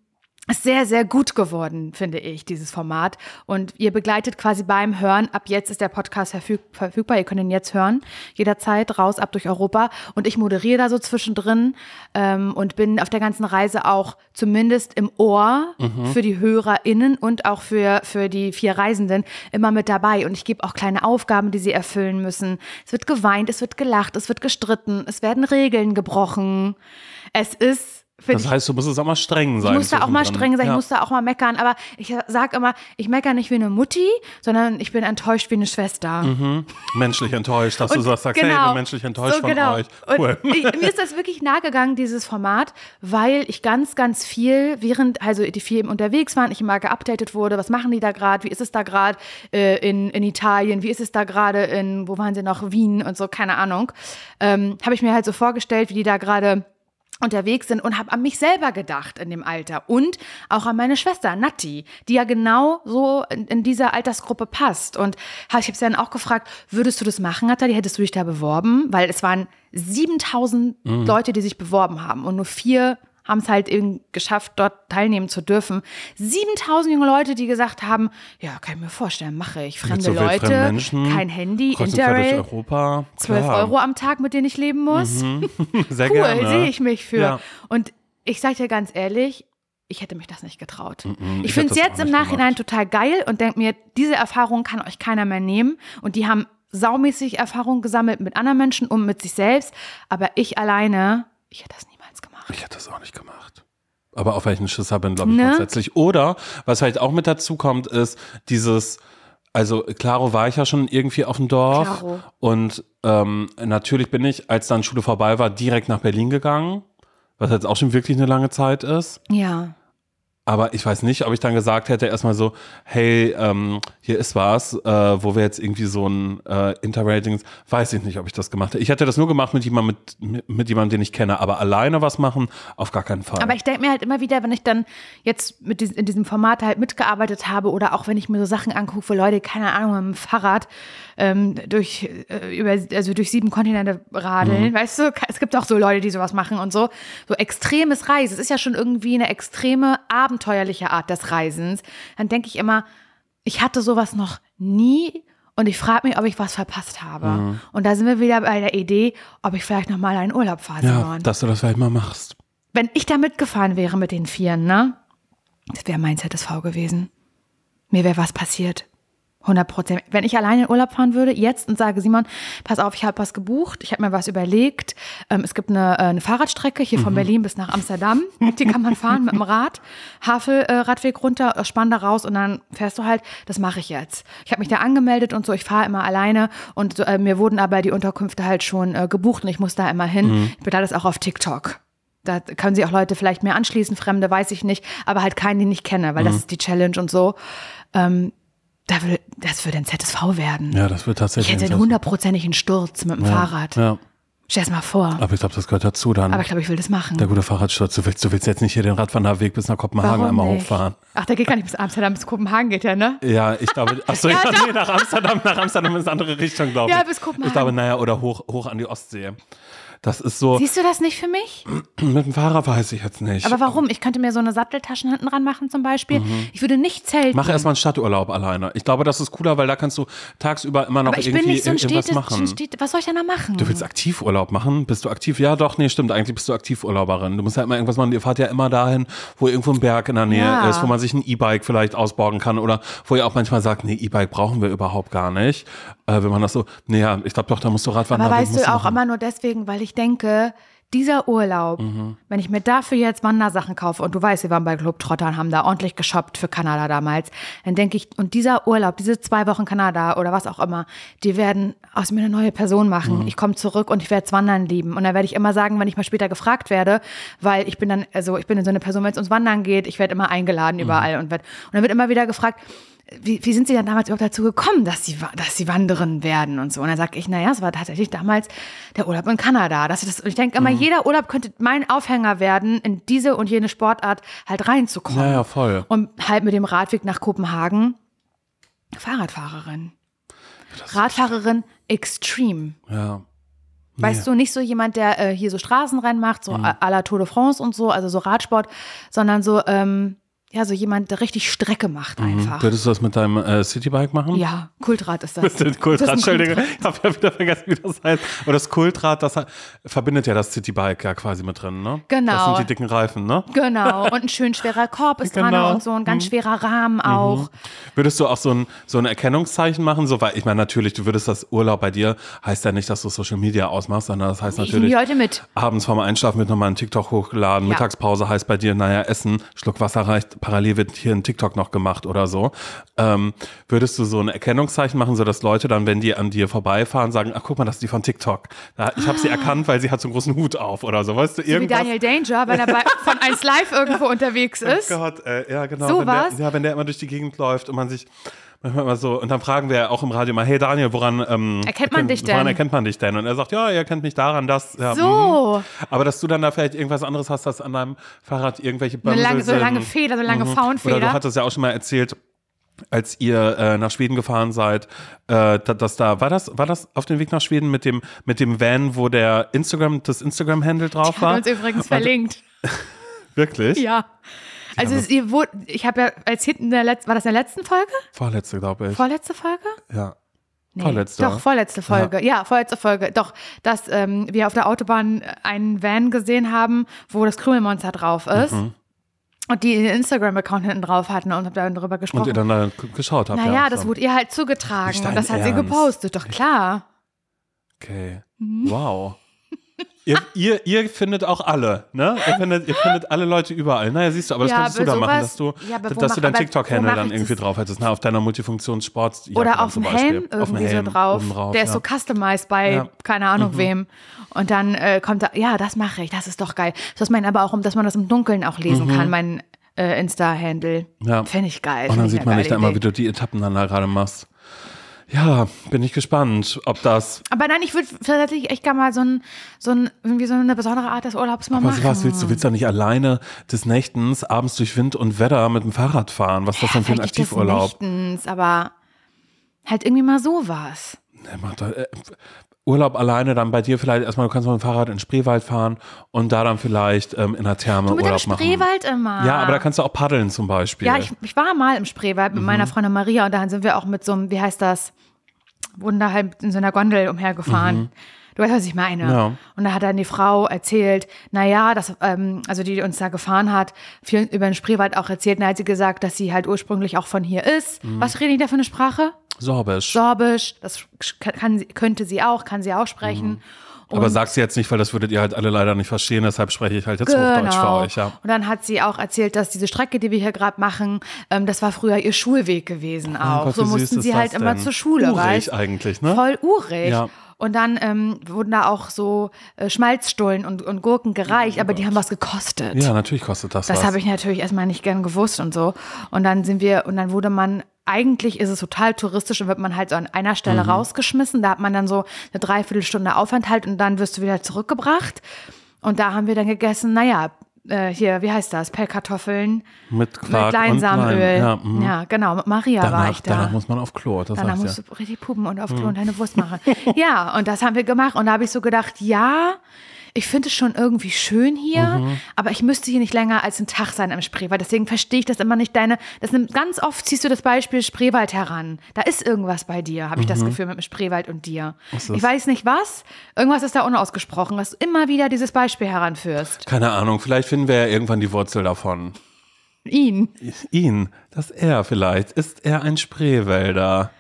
sehr, sehr gut geworden, finde ich, dieses Format. Und ihr begleitet quasi beim Hören. Ab jetzt ist der Podcast verfüg verfügbar. Ihr könnt ihn jetzt hören. Jederzeit raus, ab durch Europa. Und ich moderiere da so zwischendrin ähm, und bin auf der ganzen Reise auch zumindest im Ohr für die HörerInnen und auch für, für die vier Reisenden immer mit dabei. Und ich gebe auch kleine Aufgaben, die sie erfüllen müssen. Es wird geweint, es wird gelacht, es wird gestritten, es werden Regeln gebrochen. Es ist, das heißt, du musst es auch mal streng sein. ich muss da auch mal streng sein, ja. ich muss da auch mal meckern, aber ich sag immer, ich meckere nicht wie eine Mutti, sondern ich bin enttäuscht wie eine Schwester. menschlich enttäuscht, dass du Und sagst, hey, ich bin menschlich enttäuscht so, von genau. euch. Cool. Ich, mir ist das wirklich nahe gegangen, dieses Format, weil ich ganz, ganz viel, während also die vier eben unterwegs waren, ich immer geupdatet wurde, was machen die da gerade, wie ist es da gerade äh, in, in Italien, wie ist es da gerade in, wo waren sie noch, Wien und so, keine Ahnung, ähm, habe ich mir halt so vorgestellt, wie die da gerade unterwegs sind und habe an mich selber gedacht in dem Alter und auch an meine Schwester Natti, die ja genau so in, in dieser Altersgruppe passt. Und hab, ich habe sie dann auch gefragt, würdest du das machen, Natalie? Hättest du dich da beworben? Weil es waren 7000 Leute, die sich beworben haben und nur vier haben es halt eben geschafft, dort teilnehmen zu dürfen. 7000 junge Leute, die gesagt haben, ja, kann ich mir vorstellen, mache ich. Fremde so Leute, Menschen, kein Handy, quer durch Interrail, Europa. 12 klar. Euro am Tag, mit denen ich leben muss Sehr cool, gerne. sehe ich mich für. Ja. Und ich sage dir ganz ehrlich, ich hätte mich das nicht getraut. ich ich finde es jetzt im Nachhinein gemacht. total geil und denke mir, diese Erfahrung kann euch keiner mehr nehmen. Und die haben saumäßig Erfahrung gesammelt mit anderen Menschen und mit sich selbst. Aber ich alleine, ich hätte das gemacht. Ich hätte das auch nicht gemacht. Aber auf welchen Schisser bin, glaube ich, Ne? grundsätzlich. Oder, was halt auch mit dazu kommt, ist dieses, also Claro war ich ja schon irgendwie auf dem Dorf. Claro. Und ähm, natürlich bin ich, als dann Schule vorbei war, direkt nach Berlin gegangen. Was jetzt auch schon wirklich eine lange Zeit ist. Ja. Aber ich weiß nicht, ob ich dann gesagt hätte, erstmal so, hey, ähm, hier ist was, äh, wo wir jetzt irgendwie so ein äh, Interrating, weiß ich nicht, ob ich das gemacht hätte. Ich hätte das nur gemacht mit jemandem, mit, mit, jemandem, den ich kenne, aber alleine was machen, auf gar keinen Fall. Aber ich denke mir halt immer wieder, wenn ich dann jetzt mit diesem, in diesem Format halt mitgearbeitet habe oder auch wenn ich mir so Sachen angucke, Leute, keine Ahnung, mit dem Fahrrad ähm, durch, äh, über, also durch sieben Kontinente radeln, weißt du, es gibt auch so Leute, die sowas machen und so. So extremes Reisen. Es ist ja schon irgendwie eine extreme, abenteuerliche Art des Reisens. Dann denke ich immer, ich hatte sowas noch nie und ich frage mich, ob ich was verpasst habe. Und da sind wir wieder bei der Idee, ob ich vielleicht noch mal einen Urlaub fahre. ja, Simon. dass du das vielleicht mal machst. Wenn ich da mitgefahren wäre mit den Vieren, ne? Das wäre mein ZSV gewesen. Mir wäre was passiert. 100 Prozent. Wenn ich alleine in Urlaub fahren würde, jetzt und sage, Simon, pass auf, ich habe was gebucht, ich habe mir was überlegt. Ähm, es gibt eine, äh, eine Fahrradstrecke hier von Berlin bis nach Amsterdam. Die kann man fahren mit dem Rad. Havel-Radweg äh, runter, äh, Spann raus und dann fährst du halt. Das mache ich jetzt. Ich habe mich da angemeldet und so. Ich fahre immer alleine und äh, mir wurden aber die Unterkünfte halt schon äh, gebucht und ich muss da immer hin. Ich beteile das auch auf TikTok. Da können sich auch Leute vielleicht mehr anschließen, Fremde, weiß ich nicht, aber halt keinen, den ich kenne, weil das ist die Challenge und so. Ähm, da würde, das würde ein ZSV werden. Ja, das wird tatsächlich. Ich hätte einen ein- hundertprozentigen Sturz mit dem ja, Fahrrad. Ja. Stell es mal vor. Aber ich glaube, das gehört dazu dann. Aber ich glaube, ich will das machen. der gute Fahrradsturz. Du willst, du willst jetzt nicht hier den Radwanderweg bis nach Kopenhagen einmal nicht? hochfahren. Ach, der geht gar nicht bis Amsterdam, bis Kopenhagen geht der, ne? Ja, ich glaube, achso, ja, Ja, doch. nee, nach Amsterdam, nach Amsterdam ist eine andere Richtung, glaube ich. Ja, bis Kopenhagen. Ich glaube, naja, oder hoch, hoch an die Ostsee. Das ist so, Siehst du das nicht für mich? mit dem Fahrer weiß ich jetzt nicht. Aber warum? Ich könnte mir so eine Satteltaschen hinten dran machen zum Beispiel. Ich würde nicht zelten. Mhm. Mach erstmal einen Stadturlaub alleine. Ich glaube, das ist cooler, weil da kannst du tagsüber immer noch Aber ich irgendwie bin nicht so ein irgendwas machen. Städte, was soll ich denn da machen? Du willst Aktivurlaub machen? Bist du aktiv? Ja, doch, nee, stimmt. Eigentlich bist du Aktivurlauberin. Du musst ja immer irgendwas machen. Ihr fahrt ja immer dahin, wo irgendwo ein Berg in der Nähe Ja. ist, wo man sich ein E-Bike vielleicht ausborgen kann oder wo ihr auch manchmal sagt, nee, E-Bike brauchen wir überhaupt gar nicht. Äh, wenn man das so, nee, ja, ich glaube doch, da musst du Radfahren. Aber weißt du auch machen. immer nur deswegen, weil ich denke, dieser Urlaub, Mhm. wenn ich mir dafür jetzt Wandersachen kaufe, und du weißt, wir waren bei Globetrotter und haben da ordentlich geshoppt für Kanada damals, dann denke ich, und dieser Urlaub, diese zwei Wochen Kanada oder was auch immer, die werden aus mir eine neue Person machen. Mhm. Ich komme zurück und ich werde Wandern lieben. Und dann werde ich immer sagen, wenn ich mal später gefragt werde, weil ich bin dann, also ich bin so eine Person, wenn es ums Wandern geht, ich werde immer eingeladen überall und, werd, und dann wird immer wieder gefragt, wie, wie sind Sie dann damals überhaupt dazu gekommen, dass Sie, dass Sie Wanderin werden und so? Und dann sage ich, naja, es war tatsächlich damals der Urlaub in Kanada. Dass das, und ich denke immer, jeder Urlaub könnte mein Aufhänger werden, in diese und jene Sportart halt reinzukommen. Ja, ja, voll. Und halt mit dem Radweg nach Kopenhagen Fahrradfahrerin. Radfahrerin extreme. Ja. Weißt du, nicht so jemand, der äh, hier so Straßenrennen macht, so à à la Tour de France und so, also so Radsport, sondern so, ähm, ja, so jemand, der richtig Strecke macht einfach. Würdest du das mit deinem äh, Citybike machen? Ja, Kultrad ist das. Mit dem Das Kultrad, ist Entschuldigung, Kultrad. ich habe ja wieder vergessen, wie das heißt. Aber das Kultrad, das verbindet ja das Citybike ja quasi mit drin, ne? Das Genau. sind die dicken Reifen, ne? Genau, und ein schön schwerer Korb ist dran Genau. und so ein ganz schwerer Rahmen auch. Würdest du auch so ein, so ein Erkennungszeichen machen? So, weil ich meine, natürlich, du würdest das Urlaub bei dir, heißt ja nicht, dass du Social Media ausmachst, sondern das heißt Ich natürlich, die heute mit. abends vorm Einschlafen wird nochmal ein TikTok hochgeladen, Ja. Mittagspause heißt bei dir, naja, Essen, Schluck Wasser reicht, parallel wird hier ein TikTok noch gemacht oder so. Ähm, würdest du so ein Erkennungszeichen machen, so dass Leute dann, wenn die an dir vorbeifahren, sagen, ach guck mal, das ist die von TikTok. Ich habe sie erkannt, weil sie hat so einen großen Hut auf oder so, weißt du, Wie irgendwas. Daniel Danger, wenn er bei, von 1 Live irgendwo unterwegs ist. Oh Gott, äh, ja, genau. So wenn der, ja, wenn der immer durch die Gegend läuft und man sich manchmal immer so, und dann fragen wir ja auch im Radio mal, hey Daniel, woran ähm, Erkennt man dich Woran denn? erkennt man dich denn? Und er sagt, ja, ihr kennt mich daran, das. Ja, So. mhm. Aber dass du dann da vielleicht irgendwas anderes hast, dass an deinem Fahrrad irgendwelche Bönsel lange, so lange Feder, so lange Oder du Faunfeder. hattest ja auch schon mal erzählt, als ihr äh, nach Schweden gefahren seid, äh, da- dass da war das war das auf dem Weg nach Schweden mit dem mit dem Van, wo der Instagram das Instagram Handle drauf Hat war. uns übrigens Und- verlinkt. Wirklich? Ja. Also es, ihr wurde, ich habe ja als hinten der letzten, war das in der letzten Folge? Vorletzte, glaube ich. Vorletzte Folge? ja. Nee, Vorletzte. Doch, vorletzte Folge. Ja, vorletzte Folge. Doch, dass ähm, wir auf der Autobahn einen Van gesehen haben, wo das Krümelmonster drauf ist. Mhm. Und die einen Instagram-Account hinten drauf hatten und hab dann darüber Und gesprochen. ihr dann da g- geschaut habt. naja, ja, das wurde ihr halt zugetragen und das hat sie Ernst. gepostet. Doch klar. Okay. Mhm. Wow. Ihr, ihr, ihr findet auch alle, ne? Ihr findet, ihr findet alle Leute überall. Naja, siehst du, aber das Ja, könntest du aber dann machen, sowas- dass du, ja, dass du mach- dein aber TikTok-Handle dann irgendwie das? drauf hättest, ne? Auf deiner Multifunktionssport. Oder auf dem Helm irgendwie so drauf. Der ist so customized bei Ja. Mhm. keine Ahnung wem. Und dann äh, kommt da, ja, das mache ich, das ist doch geil. Das meint aber auch, um, dass man das im Dunkeln auch lesen kann, mein äh, Insta-Handle. Mhm. Ja. Finde ich geil. Und dann sieht man dich da immer, wie du die Etappen dann da gerade machst. Ja, bin ich gespannt, ob das. Aber nein, ich würde tatsächlich echt gerne mal so, ein, so, ein, irgendwie so eine besondere Art des Urlaubs mal Aber machen. was willst du? Willst du nicht alleine des Nächtens abends durch Wind und Wetter mit dem Fahrrad fahren? Was ist das denn für ein Vielleicht nicht des Aktivurlaub? Nächtens, aber halt irgendwie mal sowas. Nee, mach doch, äh, Urlaub alleine, dann bei dir vielleicht erstmal, du kannst mit dem Fahrrad in den Spreewald fahren und da dann vielleicht ähm, in der Therme Du mit Urlaub machen. Spreewald immer. Ja, aber da kannst du auch paddeln zum Beispiel. Ja, ich, ich war mal im Spreewald mit Mhm. meiner Freundin Maria und da sind wir auch mit so einem, wie heißt das, wurden da halt in so einer Gondel umhergefahren. Mhm. Du weißt, was ich meine. Ja. Und da hat dann die Frau erzählt, naja, ähm, also die uns da gefahren hat, viel über den Spreewald auch erzählt, und da hat sie gesagt, dass sie halt ursprünglich auch von hier ist. Mhm. Was reden die da für eine Sprache? Sorbisch. Sorbisch, das kann, könnte sie auch, kann sie auch sprechen. Mhm. aber sagt sie jetzt nicht, weil das würdet ihr halt alle leider nicht verstehen, deshalb spreche ich halt jetzt Hochdeutsch für euch, ja. Und dann hat sie auch erzählt, dass diese Strecke, die wir hier gerade machen, ähm, das war früher ihr Schulweg gewesen auch. Gott, so mussten sie halt immer zur Schule, Urig weißt eigentlich, ne? Voll urig. Ja. Und dann ähm, wurden da auch so äh, Schmalzstullen und, und Gurken gereicht, aber die haben was gekostet. Ja, natürlich kostet das, Das habe ich natürlich erstmal nicht gern gewusst und so. Und dann sind wir, und dann wurde man, eigentlich ist es total touristisch und wird man halt so an einer Stelle Mhm. rausgeschmissen. Da hat man dann so eine Dreiviertelstunde Aufenthalt und dann wirst du wieder zurückgebracht. Und da haben wir dann gegessen, naja, äh, hier, wie heißt das? Pellkartoffeln mit mit Quark und Leinsamenöl. Leim. Ja, mhm. genau, mit Maria war Danach, ich da. danach muss man auf Klo, das Danach musst ja. du richtig pupen und auf Klo und deine Wurst machen. ja, und das haben wir gemacht. Und da habe ich so gedacht, ja, ich finde es schon irgendwie schön hier, Mhm. aber ich müsste hier nicht länger als einen Tag sein am Spreewald. Deswegen verstehe ich das immer nicht. Deine, das nimmt, ganz oft ziehst du das Beispiel Spreewald heran. Da ist irgendwas bei dir, habe ich Mhm. das Gefühl, mit dem Spreewald und dir. Ich weiß nicht was. Irgendwas ist da unausgesprochen, dass du immer wieder dieses Beispiel heranführst. Keine Ahnung, vielleicht finden wir ja irgendwann die Wurzel davon. Ihn. Ihn, das er vielleicht. Ist er ein Spreewälder?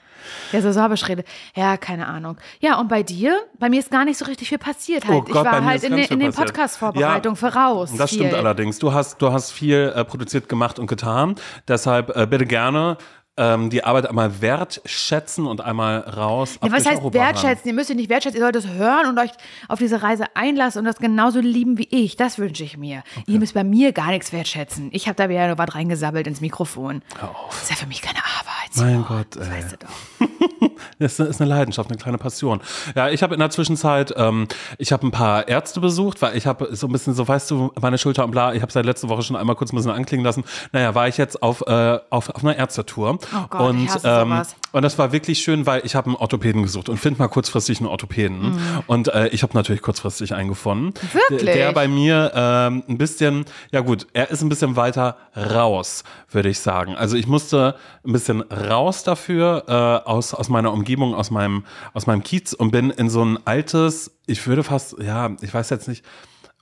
Der so sorbisch redet. Ja, keine Ahnung. Ja, und bei dir? Bei mir ist gar nicht so richtig viel passiert. Halt. Oh Gott, ich war halt in, in den passiert. Podcast-Vorbereitung Ja, voraus. Das viel. stimmt allerdings. Du hast, du hast viel äh, produziert, gemacht und getan. Deshalb äh, bitte gerne ähm, die Arbeit einmal wertschätzen und einmal raus. Ja, was heißt Europa ran. wertschätzen? Ihr müsst ihr nicht wertschätzen, ihr sollt es hören und euch auf diese Reise einlassen und das genauso lieben wie ich. Das wünsche ich mir. Ihr müsst bei mir gar nichts wertschätzen. Ich habe da wieder nur was reingesabbelt ins Mikrofon. Hör auf. Das ist ja für mich keine Arbeit. Mein Gott, das ey. weißt du doch. Das ist eine Leidenschaft, eine kleine Passion. Ja, ich habe in der Zwischenzeit, ähm, ich habe ein paar Ärzte besucht, weil ich habe so ein bisschen, so weißt du, meine Schulter und bla, ich habe seit letzte Woche schon einmal kurz ein bisschen anklingen lassen. Naja, war ich jetzt auf, äh, auf, auf einer Ärztetour. Oh Gott, und, ich hasse ähm, sowas. und das war wirklich schön, weil ich habe einen Orthopäden gesucht und finde mal kurzfristig einen Orthopäden. Mhm. Und äh, ich habe natürlich kurzfristig einen gefunden. Wirklich? Der, der bei mir ähm, ein bisschen, ja gut, er ist ein bisschen weiter raus, würde ich sagen. Also ich musste ein bisschen raus dafür, äh, aus, aus meiner Umgebung, aus meinem, aus meinem Kiez und bin in so ein altes, ich würde fast, ja, ich weiß jetzt nicht,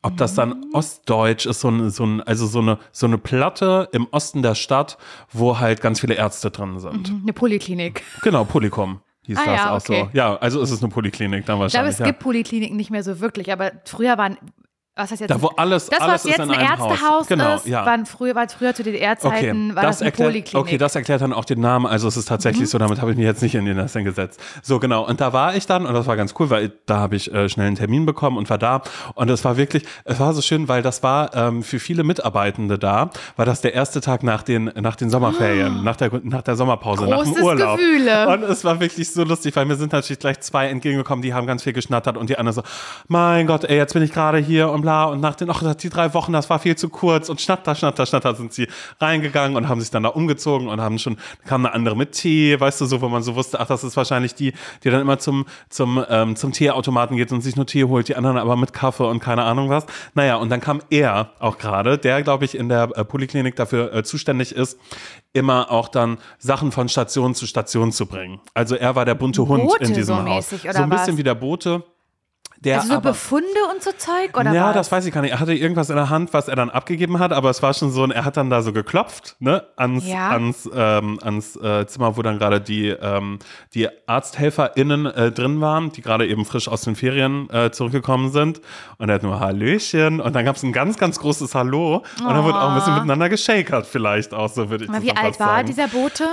ob das dann Mhm. Ostdeutsch ist, so ein, so ein, also so eine, so eine Platte im Osten der Stadt, wo halt ganz viele Ärzte drin sind. Eine Poliklinik. Genau, Polycom hieß Ah das ja, auch okay. so. Ja, also ist es eine Poliklinik dann Ich glaube, wahrscheinlich. es ja. gibt Polikliniken nicht mehr so wirklich, aber früher waren. Was heißt jetzt? Da, wo alles, das, alles was jetzt ein einem Haus. Ärztehaus Genau, ist, ja. waren früher, war früher zu DDR-Zeiten, war das, eine erklärt, Poliklinik. okay, das erklärt dann auch den Namen. Also es ist tatsächlich Mhm. so, damit habe ich mich jetzt nicht in den Nesseln gesetzt. So genau. Und da war ich dann und das war ganz cool, weil da habe ich äh, schnell einen Termin bekommen und war da. Und es war wirklich, es war so schön, weil das war ähm, für viele Mitarbeitende da, war das der erste Tag nach den nach den Sommerferien, nach der nach der Sommerpause, nach Großes dem Urlaub. Gefühle. Und es war wirklich so lustig, weil mir sind natürlich gleich zwei entgegengekommen, die haben ganz viel geschnattert und die andere so, mein Gott, ey, jetzt bin ich gerade hier und bla und nach den, ach, die drei Wochen, das war viel zu kurz und schnatter, schnatter, schnatter sind sie reingegangen und haben sich dann da umgezogen und haben schon, kam eine andere mit Tee, weißt du, so, wo man so wusste, ach, das ist wahrscheinlich die, die dann immer zum, zum, ähm, zum Teeautomaten geht und sich nur Tee holt, die anderen aber mit Kaffee und keine Ahnung was. Naja, und dann kam er auch gerade, der, glaube ich, in der äh, Poliklinik dafür äh, zuständig ist, immer auch dann Sachen von Station zu Station zu bringen. Also er war der bunte Hund Bote in diesem so Haus. so ein bisschen was? wie der Bote. Der also so aber, Befunde und so Zeug oder ja, was? das weiß ich gar nicht. Er hatte irgendwas in der Hand, was er dann abgegeben hat, aber es war schon so, ein, er hat dann da so geklopft, ne, ans, Ja. ans, ähm, ans äh, Zimmer, wo dann gerade die, ähm, die ArzthelferInnen äh, drin waren, die gerade eben frisch aus den Ferien äh, zurückgekommen sind. Und er hat nur Hallöchen und dann gab es ein ganz, ganz großes Hallo und dann wurde auch ein bisschen miteinander geschakert vielleicht auch, so würde ich Aber das wie alt war sagen. dieser Bote?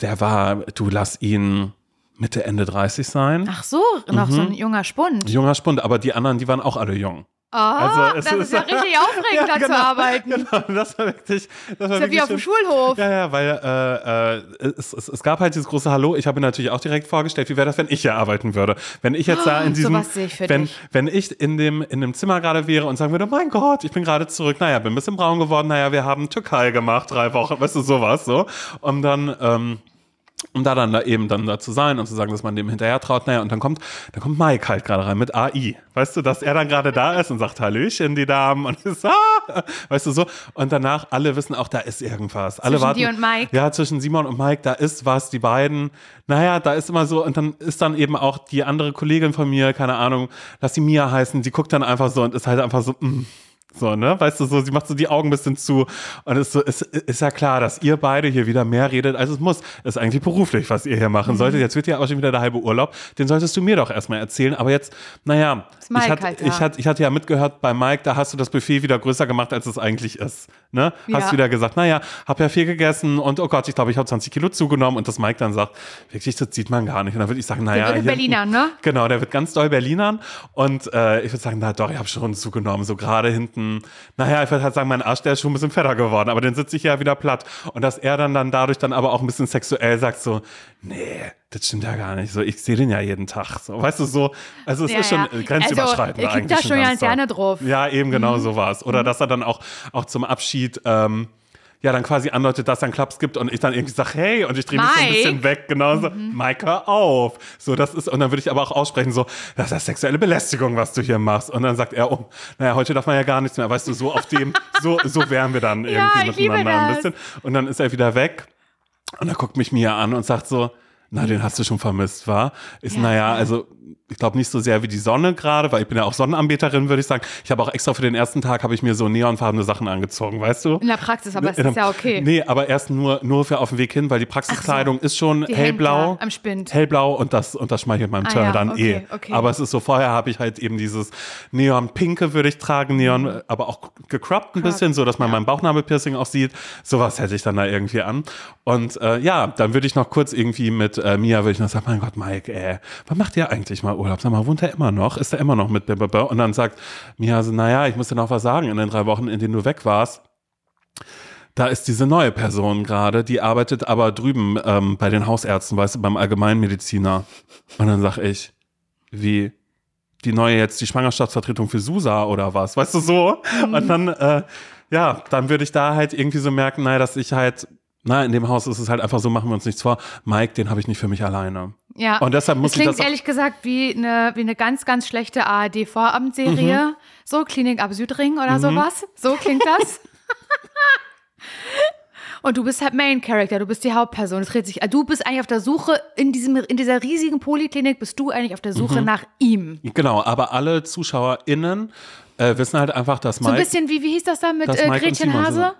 Der war, du lass ihn Mitte, Ende 30 sein. Ach so, noch so Mhm. ein junger Spund. Junger Spund, aber die anderen, die waren auch alle jung. Ah, Also, das ist ist- ja richtig aufregend, da zu arbeiten. Genau, das war wirklich. Das war Das ist ja wie auf dem. Schulhof. Ja, ja, weil äh, äh, es, es, es gab halt dieses große Hallo. Ich habe mir natürlich auch direkt vorgestellt, wie wäre das, wenn ich hier arbeiten würde. Wenn ich jetzt da in diesem, ich wenn, dich. wenn ich in dem, in dem Zimmer gerade wäre und sagen würde, mein Gott, ich bin gerade zurück, naja, bin ein bisschen braun geworden, naja, wir haben Türkei gemacht, drei Wochen, weißt du, sowas, so. Und dann, ähm, um da dann da eben dann da zu sein und zu sagen, dass man dem hinterher traut. Naja, und dann kommt, dann kommt Mike halt gerade rein mit AI. Weißt du, dass er dann gerade da ist und sagt, Hallöchen, die Damen und ist, ah, weißt du so. Und danach alle wissen auch, da ist irgendwas. Alle Zwischen warten. dir und Mike. Ja, zwischen Simon und Mike, da ist was, die beiden. Naja, da ist immer so, und dann ist dann eben auch die andere Kollegin von mir, keine Ahnung, lass sie Mia heißen, die guckt dann einfach so und ist halt einfach so, mm, so, ne? Weißt du, so, sie macht so die Augen ein bisschen zu. Und es ist, so, es ist ja klar, dass ihr beide hier wieder mehr redet, als es muss. ist eigentlich beruflich, was ihr hier machen solltet. Jetzt wird ja auch schon wieder der halbe Urlaub. Den solltest du mir doch erstmal erzählen. Aber jetzt, naja, ich, hatte, halt da. ich, hatte, ich hatte ja mitgehört bei Mike, da hast du das Buffet wieder größer gemacht, als es eigentlich ist. Ne? Hast Ja. wieder gesagt, naja, hab ja viel gegessen und oh Gott, ich glaube, ich habe 20 Kilo zugenommen. Und das Mike dann sagt, wirklich, das sieht man gar nicht. Und dann würde ich sagen, naja. wird hier- Berliner, ne? Genau, der wird ganz doll Berlinern. Und äh, ich würde sagen, na doch, ich habe schon zugenommen. So gerade hinten, naja, ich würde halt sagen, mein Arsch, der ist schon ein bisschen fetter geworden, aber den sitze ich ja wieder platt. Und dass er dann, dann dadurch dann aber auch ein bisschen sexuell sagt, so, nee, das stimmt ja gar nicht. So, ich sehe den ja jeden Tag. So, weißt du, so, also es Ja, ist schon ja. grenzüberschreitend. Also, er kriegt da schon ganz gerne drauf. Mhm. Ja, eben genau so war's. Oder dass er dann auch, auch zum Abschied, ähm, ja, dann quasi andeutet, dass es einen Klaps gibt und ich dann irgendwie sage, hey, und ich drehe mich so ein bisschen weg, genau so, Mike, hör auf. So, das ist, und dann würde ich aber auch aussprechen, so, das ist ja sexuelle Belästigung, was du hier machst. Und dann sagt er, oh, naja, heute darf man ja gar nichts mehr, weißt du, so auf dem, so, so wären wir dann Ja, irgendwie liebe miteinander ein bisschen. Und dann ist er wieder weg und er guckt mich mir an und sagt so, na, den hast du schon vermisst, war? Ist, Ja. naja, also, ich glaube nicht so sehr wie die Sonne gerade, weil ich bin ja auch Sonnenanbeterin, würde ich sagen. Ich habe auch extra für den ersten Tag habe ich mir so neonfarbene Sachen angezogen, weißt du? In der Praxis, aber es In ist ja okay. Nee, aber erst nur, nur für auf dem Weg hin, weil die Praxiskleidung ist schon hellblau. am Spind. Hellblau und das, und das schmeichelt meinem Ah Turn ja, dann okay, eh. okay. Aber es ist so, vorher habe ich halt eben dieses Neon-Pinke würde ich tragen, Neon, Mhm. aber auch gecroppt ein bisschen, so dass man mein Bauchnabelpiercing auch sieht. Sowas hätte ich dann da irgendwie an. Und äh, ja, dann würde ich noch kurz irgendwie mit äh, Mia, würde ich noch sagen, mein Gott, Mike, ey, wann macht ihr eigentlich mal Urlaub? Sag mal, wohnt er immer noch? Ist er immer noch mit? Und dann sagt Mia so, naja, ich muss dir noch was sagen, in den drei Wochen, in denen du weg warst, da ist diese neue Person gerade, die arbeitet aber drüben ähm, bei den Hausärzten, weißt du, beim Allgemeinmediziner. Und dann sag ich, wie die neue jetzt die Schwangerschaftsvertretung für Susa oder was, weißt du so? Und dann, äh, ja, dann würde ich da halt irgendwie so merken, naja, dass ich halt, na, in dem Haus ist es halt einfach so, machen wir uns nichts vor. Mike, den habe ich nicht für mich alleine. Ja. Und deshalb muss das ich klingt das auch- ehrlich gesagt wie eine, wie eine ganz, ganz schlechte ARD-Vorabendserie. Mhm. So, Klinik ab Südring oder sowas. So klingt das. Und du bist halt Main Character, du bist die Hauptperson. Es dreht sich, du bist eigentlich auf der Suche, in, diesem, in dieser riesigen Poliklinik bist du eigentlich auf der Suche Mhm. nach ihm. Genau, aber alle ZuschauerInnen äh, wissen halt einfach, dass So ein Mike bisschen wie, wie hieß das da mit Das äh, Mike Gretchen Hase?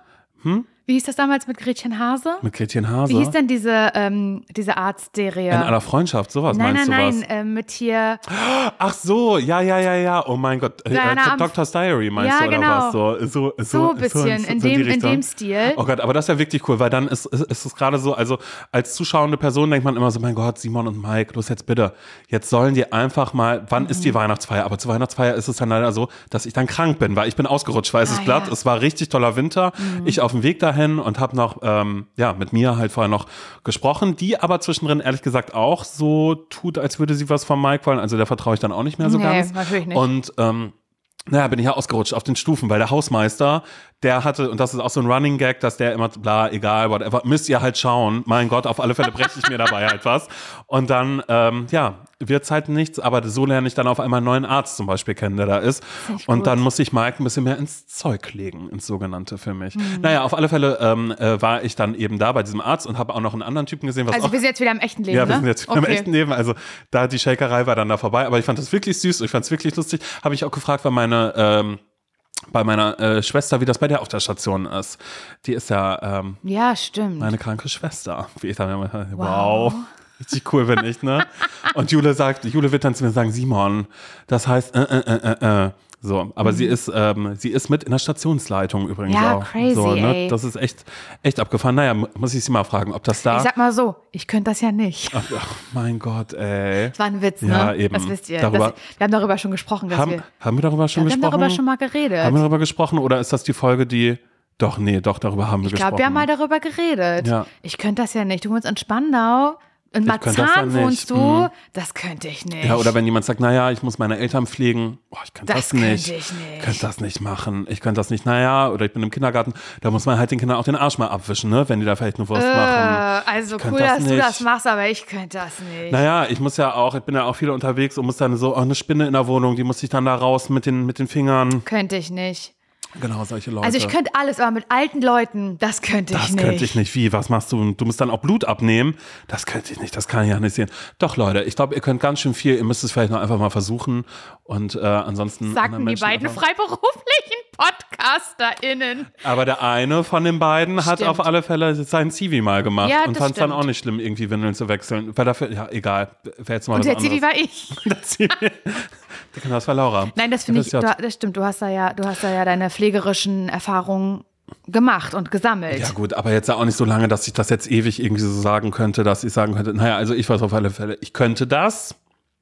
Wie hieß das damals mit Gretchen Hase? mit Gretchen Hase Wie hieß denn diese, ähm, diese Arztserie? in einer Freundschaft, sowas nein, meinst nein, du nein, was? äh, mit hier. Ach so, ja, ja, ja, ja. Oh mein Gott. Äh, äh, Doctor's Diary meinst Ja, du oder genau. was? So, so, so, ein bisschen, so in, so die dem, in dem Stil. Oh Gott, aber das ist ja wirklich cool, weil dann ist, ist, ist es gerade so, also als zuschauende Person denkt man immer so, mein Gott, Simon und Mike, los jetzt bitte, jetzt sollen die einfach mal, wann ist Mhm. die Weihnachtsfeier? Aber zur Weihnachtsfeier ist es dann leider so, dass ich dann krank bin, weil ich bin ausgerutscht, weil es Ah, ist glatt, ja. Mhm. es war richtig toller Winter, ich auf dem Weg dahin und habe noch, ähm, ja, mit mir halt vorher noch gesprochen, die aber zwischendrin ehrlich gesagt auch so tut, als würde sie was von Mike wollen, also der vertraue ich dann auch nicht mehr so Nee, ganz. natürlich nicht. Und ähm, naja, bin ich ja ausgerutscht auf den Stufen, weil der Hausmeister, der hatte, und das ist auch so ein Running Gag, dass der immer, bla, egal, whatever, müsst ihr halt schauen. Mein Gott, auf alle Fälle breche ich mir dabei halt was. Und dann, ähm, ja, wird's halt nichts, aber so lerne ich dann auf einmal einen neuen Arzt zum Beispiel kennen, der da ist. Und gut. dann muss ich Mike ein bisschen mehr ins Zeug legen, ins sogenannte für mich. Mhm. Naja, auf alle Fälle ähm, äh, war ich dann eben da bei diesem Arzt und habe auch noch einen anderen Typen gesehen, was Also auch wir sind jetzt wieder im echten Leben, ja, wir ne? sind jetzt okay. im echten Leben. Also da die Shakerei war dann da vorbei. Aber ich fand das wirklich süß. Ich fand es wirklich lustig. Habe ich auch gefragt, weil meine ähm, bei meiner äh, Schwester, wie das bei der auf der Station ist. Die ist ja ähm, Ja, stimmt. meine kranke Schwester. Wie ich dann immer, wow. Wow. Richtig cool bin ich, ne? Und Jule sagt, Jule wird dann zu mir sagen, Simon, das heißt, äh, äh, äh, äh, äh. So, aber sie ist, ähm, sie ist mit in der Stationsleitung übrigens Mhm. Ja, auch. crazy, so, ne? ey. Das ist echt, echt abgefahren. Naja, mu- muss ich sie mal fragen, ob das da. ich sag mal so, ich könnte das ja nicht. Ach, ach, mein Gott, ey. Das war ein Witz, ne? Ja, eben. Das wisst ihr. Darüber- das, wir haben darüber schon gesprochen, dass Haben, wir, haben wir darüber schon wir haben gesprochen? darüber schon mal geredet. haben wir darüber gesprochen oder ist das die Folge, die. Doch, nee, doch, darüber haben wir ich gesprochen. glaube, wir haben mal darüber geredet. Ja. Ich könnte das ja nicht. Du wohnst in Spandau. In Marzahn wohnst du, Mhm. das könnte ich nicht. Ja, oder wenn jemand sagt, naja, ich muss meine Eltern pflegen, boah, ich könnte Das das, nicht. könnte ich nicht. könnte das nicht machen. Ich könnte das nicht, naja, oder ich bin im Kindergarten, da muss man halt den Kindern auch den Arsch mal abwischen, ne, wenn die da vielleicht eine Wurst äh, machen. also cool, das dass du nicht. das machst, aber ich könnte das nicht. Naja, ich muss ja auch, ich bin ja auch viel unterwegs und muss dann so, auch eine Spinne in der Wohnung, die muss ich dann da raus mit den, mit den Fingern. Könnte ich nicht. Genau, solche Leute. Also ich könnte alles, aber mit alten Leuten, das könnte ich das nicht. könnte ich nicht. Wie? Was machst du? Du musst dann auch Blut abnehmen. Das könnte ich nicht. Das kann ich ja nicht sehen. Doch, Leute, ich glaube, ihr könnt ganz schön viel. Ihr müsst es vielleicht noch einfach mal versuchen. Und äh, ansonsten. Sagten die beiden einfach- freiberuflichen PodcasterInnen. Aber der eine von den beiden hat Stimmt. auf alle Fälle sein Zivi mal gemacht Ja, und fand es dann auch nicht schlimm, irgendwie Windeln zu wechseln. Weil dafür, ja, egal. Wäre jetzt mal Und was der anderes. war ich. Der. Genau, das war Laura. Nein, das finde ich, du, das stimmt. Du hast da ja, du hast da ja deine pflegerischen Erfahrungen gemacht und gesammelt. Ja gut, aber jetzt auch nicht so lange, dass ich das jetzt ewig irgendwie so sagen könnte, dass ich sagen könnte, naja, also ich weiß auf alle Fälle, ich könnte das,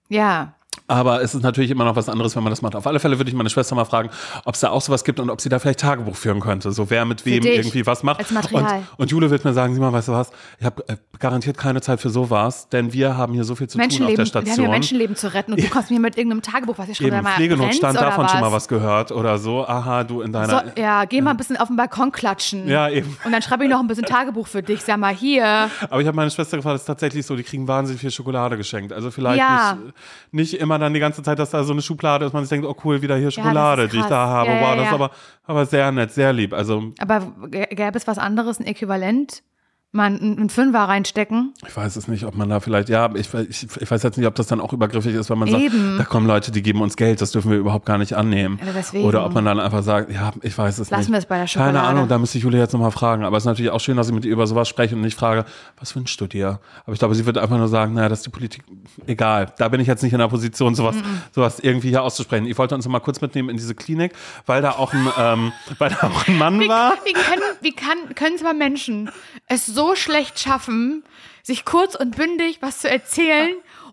ja. Aber es ist natürlich immer noch was anderes, wenn man das macht. Auf alle Fälle würde ich meine Schwester mal fragen, ob es da auch sowas gibt und ob sie da vielleicht Tagebuch führen könnte. So wer mit wem dich, irgendwie was macht. als Material. Und, und Jule wird mir sagen, sieh mal, weißt du was, ich habe äh, garantiert keine Zeit für sowas, denn wir haben hier so viel zu tun auf der wir haben Station. ja Menschenleben zu retten und du kommst mir mit irgendeinem Tagebuch, was ja schon mal Pflegenotstand, davon oder schon mal was. was gehört oder so. Aha, du in deiner... So, ja, geh mal ein bisschen auf den Balkon klatschen. Ja, eben. Und dann schreibe ich noch ein bisschen Tagebuch für dich. Sag mal, hier. Aber ich habe meine Schwester gefragt, es ist tatsächlich so, die kriegen wahnsinnig viel Schokolade geschenkt. Also vielleicht Ja. nicht, nicht immer dann die ganze Zeit, dass da so eine Schublade ist, man sich denkt, oh cool, wieder hier Schokolade, ist die ich da habe. Ja, ja, wow, das ist ja. aber, aber sehr nett, sehr lieb. Also Aber gäbe es was anderes, ein Äquivalent? Mal einen, Fünfer reinstecken? ich weiß es nicht, ob man da vielleicht, ja, ich, ich, ich weiß jetzt nicht, ob das dann auch übergriffig ist, wenn man Eben. sagt, da kommen Leute, die geben uns Geld, das dürfen wir überhaupt gar nicht annehmen. Deswegen. Oder ob man dann einfach sagt, ja, ich weiß es Lassen nicht. wir es bei der Schokolade. Keine Ahnung, da müsste ich Julia jetzt nochmal fragen. Aber es ist natürlich auch schön, dass ich mit ihr über sowas spreche und nicht frage, was wünschst du dir? Aber ich glaube, sie wird einfach nur sagen, naja, das ist die Politik, egal. Da bin ich jetzt nicht in der Position, sowas, sowas irgendwie hier auszusprechen. Ich wollte uns noch mal kurz mitnehmen in diese Klinik, weil da auch ein, ähm, weil da auch ein Mann Wie, war. wie, können, wie kann, können zwar Menschen es so schlecht schaffen, sich kurz und bündig was zu erzählen,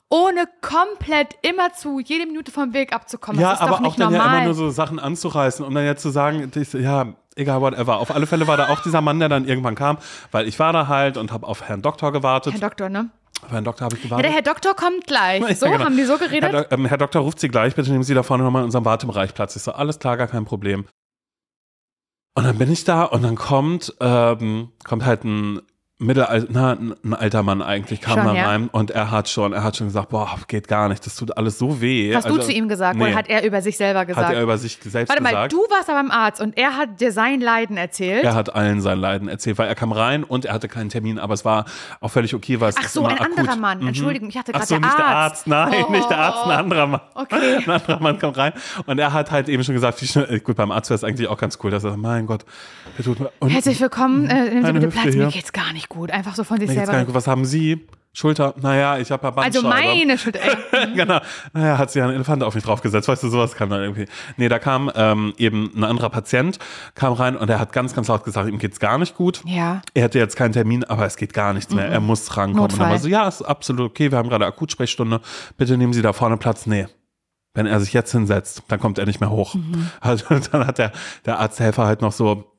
ohne komplett immerzu jede Minute vom Weg abzukommen? Ja, aber auch dann ja normal. immer nur so Sachen anzureißen und dann jetzt zu sagen, ja, egal, whatever. Auf alle Fälle war da auch dieser Mann, der dann irgendwann kam, weil ich war da halt und habe auf Herrn Doktor gewartet. Herr Doktor, ne? auf Herrn Doktor habe ich Ja, gewartet. der Herr Doktor kommt gleich. So, Ja, genau. haben die so geredet? Herr, Dok- ähm, Herr Doktor ruft Sie gleich, bitte nehmen Sie da vorne nochmal in unserem Wartebereich Platz. Ich so, alles klar, gar kein Problem. Und dann bin ich da und dann kommt, ähm, kommt halt ein Mittelalter, na, ein alter Mann eigentlich, kam Schon, da ja. rein und er hat schon, er hat schon gesagt, boah, geht gar nicht, das tut alles so weh. Hast du zu ihm gesagt nee, oder hat er über sich selber gesagt? hat er über sich selbst Warte mal, gesagt. du warst aber beim Arzt und er hat dir sein Leiden erzählt. Er hat allen sein Leiden erzählt, weil er kam rein und er hatte keinen Termin, aber es war auch völlig okay, weil es Ach so, ein akut. anderer Mann. Mhm. Entschuldigung, ich hatte Ach gerade so, der nicht der Arzt. Arzt, nein, Oh. nicht der Arzt, ein anderer Mann. Okay. Ein anderer Mann kommt rein und er hat halt eben schon gesagt, schnell, gut, beim Arzt wäre es eigentlich auch ganz cool, dass er sagt, mein Gott, der tut mir, Herzlich willkommen, äh, nehmen Sie bitte Platz. Mir hier. geht's gar nicht gut. Einfach so von sich geht's selber. gar nicht gut. was haben Sie? Schulter? Naja, ich habe ja Also Bandscheibe. meine Schuld. Ey. genau. Naja, hat sie ja einen Elefant auf mich draufgesetzt. Weißt du, sowas kam dann irgendwie. Nee, da kam ähm, eben ein anderer Patient, kam rein und er hat ganz, ganz laut gesagt, ihm geht's gar nicht gut. Ja. Er hätte jetzt keinen Termin, aber es geht gar nichts mehr. Er muss rankommen. Und dann Notfall. war so, ja, ist absolut okay, wir haben gerade Akutsprechstunde. Bitte nehmen Sie da vorne Platz. Nee. Wenn er sich jetzt hinsetzt, dann kommt er nicht mehr hoch. Also dann hat der, der Arzthelfer halt noch so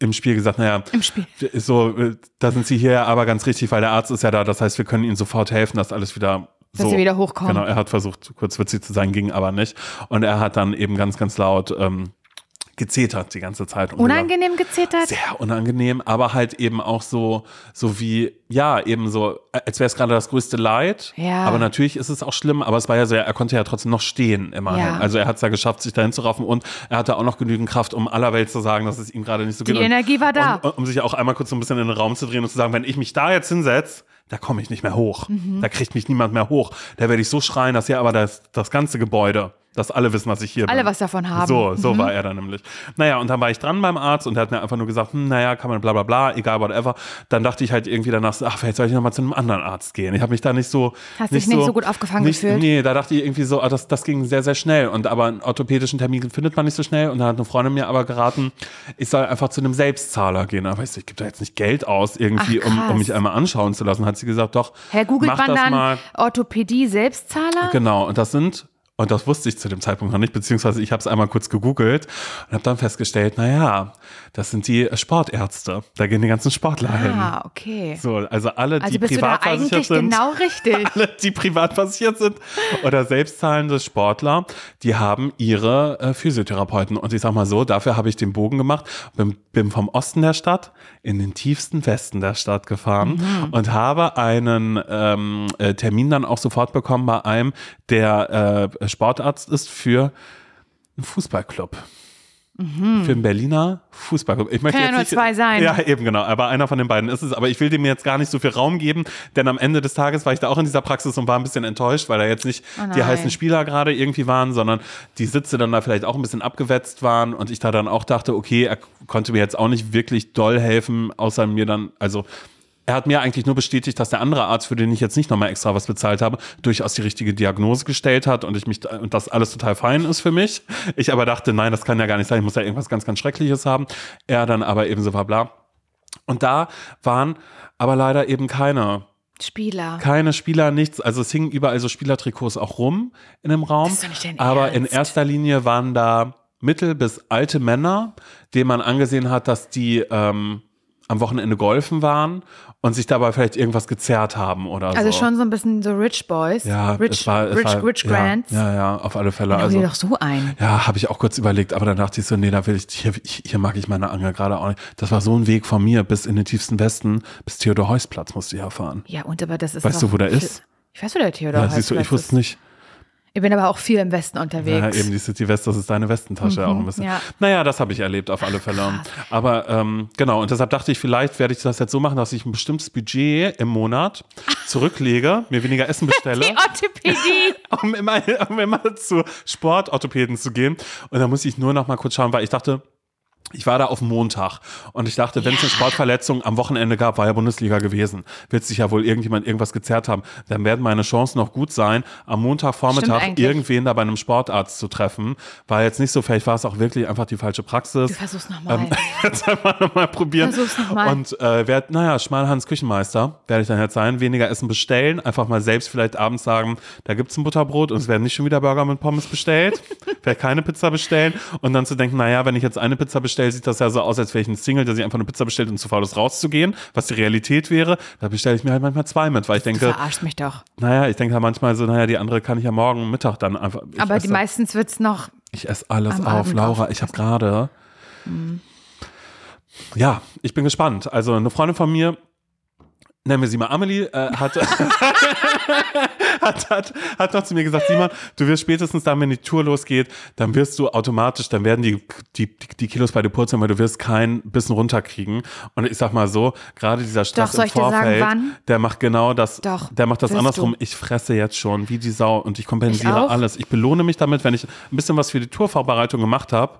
im Spiel gesagt, naja, Im Spiel. so, äh, da sind Sie hier aber ganz richtig, weil der Arzt ist ja da. Das heißt, wir können Ihnen sofort helfen, dass alles wieder Dass so. Sie wieder hochkommen. Genau, er hat versucht, kurz witzig zu sein, ging aber nicht. Und er hat dann eben ganz, ganz laut ähm, gezetert die ganze Zeit. Und Unangenehm gezetert? sehr unangenehm, aber halt eben auch so, so wie, ja, eben so, als wäre es gerade das größte Leid. Ja. Aber natürlich ist es auch schlimm, aber es war ja so, er konnte ja trotzdem noch stehen immerhin. Ja. Also er hat es ja geschafft, sich dahin zu raffen und er hatte auch noch genügend Kraft, um aller Welt zu sagen, dass es ihm gerade nicht so Die geht. Und- Energie war da. Und, um sich auch einmal kurz so ein bisschen in den Raum zu drehen und zu sagen, wenn ich mich da jetzt hinsetze, da komme ich nicht mehr hoch. Mhm. Da kriegt mich niemand mehr hoch. Da werde ich so schreien, dass hier aber das, das ganze Gebäude, dass alle wissen, dass ich hier bin. Alle was davon haben. So, so Mhm. war er dann nämlich. Naja, und dann war ich dran beim Arzt und der hat mir einfach nur gesagt, hm, naja, kann man bla bla bla, egal, whatever. Dann dachte ich halt irgendwie danach, so, ach, vielleicht soll ich nochmal zu einem anderen Arzt gehen. Ich habe mich da nicht so. Hast dich nicht so gut aufgefangen nicht, gefühlt? Nee, da dachte ich irgendwie so, ah, das, das ging sehr, sehr schnell. Und aber einen orthopädischen Termin findet man nicht so schnell. Und dann hat eine Freundin mir aber geraten, ich soll einfach zu einem Selbstzahler gehen. Aber weißt du, ich gebe da jetzt nicht Geld aus irgendwie, Ach, um, um mich einmal anschauen zu lassen. Hat sie gesagt, doch, Herr, googelt mach man das dann mal. Orthopädie Selbstzahler? Genau, und das sind, Und das wusste ich zu dem Zeitpunkt noch nicht, beziehungsweise ich habe es einmal kurz gegoogelt und habe dann festgestellt, naja, das sind die Sportärzte. Da gehen die ganzen Sportler hin. Ah, okay. So, also alle, die Also bist du da privat versichert eigentlich sind, genau richtig. alle, die privat versichert sind oder selbstzahlende Sportler, die haben ihre äh, Physiotherapeuten. Und ich sag mal so, dafür habe ich den Bogen gemacht, bin, bin vom Osten der Stadt in den tiefsten Westen der Stadt gefahren Mhm. und habe einen ähm, äh, Termin dann auch sofort bekommen bei einem, der äh, Sportarzt ist für einen Fußballclub. Für einen Berliner Fußballclub. Ich möchte Mhm. Kann ja nur nicht, zwei sein. Ja, eben genau. Aber einer von den beiden ist es. Aber ich will dem jetzt gar nicht so viel Raum geben, denn am Ende des Tages war ich da auch in dieser Praxis und war ein bisschen enttäuscht, weil da jetzt nicht Oh die heißen Spieler gerade irgendwie waren, sondern die Sitze dann da vielleicht auch ein bisschen abgewetzt waren und ich da dann auch dachte, okay, er konnte mir jetzt auch nicht wirklich doll helfen, außer mir dann, also er hat mir eigentlich nur bestätigt, dass der andere Arzt, für den ich jetzt nicht nochmal extra was bezahlt habe, durchaus die richtige Diagnose gestellt hat und ich mich und das alles total fein ist für mich. Ich aber dachte, nein, das kann ja gar nicht sein, ich muss ja irgendwas ganz, ganz Schreckliches haben. Er dann aber ebenso war bla. Und da waren aber leider eben keine, Spieler. keine Spieler, nichts. Also es hingen überall so Spielertrikots auch rum in dem Raum. Das ist doch nicht dein aber in Ernst. erster Linie waren da mittel- bis alte Männer, denen man angesehen hat, dass die ähm, am Wochenende golfen waren und sich dabei vielleicht irgendwas gezerrt haben oder Also so. schon so ein bisschen so Rich Boys. ja, Rich, es war, es Rich, war, Rich ja, Grants. Ja, ja, auf alle Fälle. Hau Also, doch so ein. ja, habe ich auch kurz überlegt, aber dann dachte ich so, nee, da will ich, hier, hier mag ich meine Angel gerade auch nicht. Das war so ein Weg von mir bis in den tiefsten Westen, bis Theodor-Heuss-Platz musste ich ja fahren. Ja, und aber das ist Weißt doch du, wo der ist? Ich weiß, wo der Theodor Ja, heißt. siehst du, ich wusste ist- nicht. Ich bin aber auch viel im Westen Ja, unterwegs. eben die City West, das ist deine Westentasche auch ein bisschen. ja. Naja, das habe ich erlebt auf alle Fälle. Aber ähm, genau, und deshalb dachte ich, vielleicht werde ich das jetzt so machen, dass ich ein bestimmtes Budget im Monat zurücklege, mir weniger Essen bestelle. Die Orthopädie. um immer, um immer zu Sportorthopäden zu gehen. Und da muss ich nur noch mal kurz schauen, weil ich dachte, ich war da auf Montag und ich dachte, wenn es eine Sportverletzung am Wochenende gab, war ja Bundesliga gewesen, wird sich ja wohl irgendjemand irgendwas gezerrt haben. Dann werden meine Chancen noch gut sein, am Montagvormittag irgendwen da bei einem Sportarzt zu treffen. War jetzt nicht so, vielleicht war es auch wirklich einfach die falsche Praxis. Du versuch's nochmal. Ähm, jetzt einfach nochmal probieren. Versuch's noch mal. Und äh, werd, naja, Schmalhans Küchenmeister werde ich dann jetzt sein. Weniger Essen bestellen. Einfach mal selbst vielleicht abends sagen, da gibt's ein Butterbrot und es werden nicht schon wieder Burger mit Pommes bestellt. vielleicht keine Pizza bestellen. Und dann zu denken, naja, wenn ich jetzt eine Pizza bestelle, sieht das ja so aus, als wäre ich ein Single, der sich einfach eine Pizza bestellt und zu faul ist rauszugehen, was die Realität wäre. Da bestelle ich mir halt manchmal zwei mit, weil ich du denke, verarschst mich doch. naja, ich denke halt manchmal so, naja, die andere kann ich ja morgen Mittag dann einfach. Aber die meistens wird's noch. ich esse alles auf, Abend Laura. Ich habe gerade. Ja, ich bin gespannt. Also eine Freundin von mir, nennen wir sie mal Amelie, äh, hat, hat, hat, hat noch zu mir gesagt, Simon, du wirst spätestens dann, wenn die Tour losgeht, dann wirst du automatisch, dann werden die, die, die Kilos bei dir purzeln, weil du wirst kein bisschen runterkriegen. Und ich sag mal so, gerade dieser Stress soll im ich dir sagen, Vorfeld, wann? der macht genau das, Doch, der macht das andersrum. du. Ich fresse jetzt schon wie die Sau und ich kompensiere Ich alles. Ich belohne mich damit, wenn ich ein bisschen was für die Tourvorbereitung gemacht habe,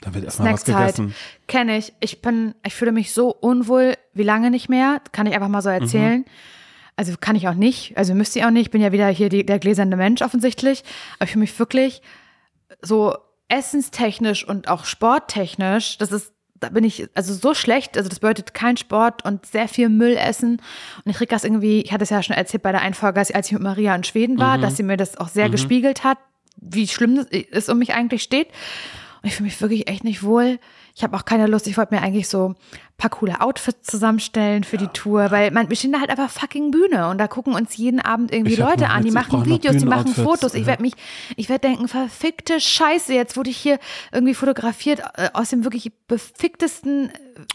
dann wird erstmal was gegessen. Kenne ich. Ich bin, ich fühle mich so unwohl, wie lange nicht mehr. Kann ich einfach mal so erzählen. Also kann ich auch nicht. Also müsste ich auch nicht. Ich bin ja wieder hier die, der gläserne Mensch offensichtlich. Aber ich fühle mich wirklich so essenstechnisch und auch sporttechnisch, das ist, da bin ich also so schlecht, also das bedeutet kein Sport und sehr viel Müll essen. Und ich krieg das irgendwie, ich hatte es ja schon erzählt bei der Einfolge, als ich mit Maria in Schweden war, dass sie mir das auch sehr gespiegelt hat, wie schlimm es um mich eigentlich steht. Ich fühle mich wirklich echt nicht wohl. Ich habe auch keine Lust. Ich wollte mir eigentlich so ein paar coole Outfits zusammenstellen für die Tour, weil man, wir stehen da halt einfach fucking Bühne und da gucken uns jeden Abend irgendwie Ich Leute an, die machen Videos, die machen Fotos. Ich ja. werde mich, ich werde denken, verfickte Scheiße, jetzt wurde ich hier irgendwie fotografiert äh, aus dem wirklich beficktesten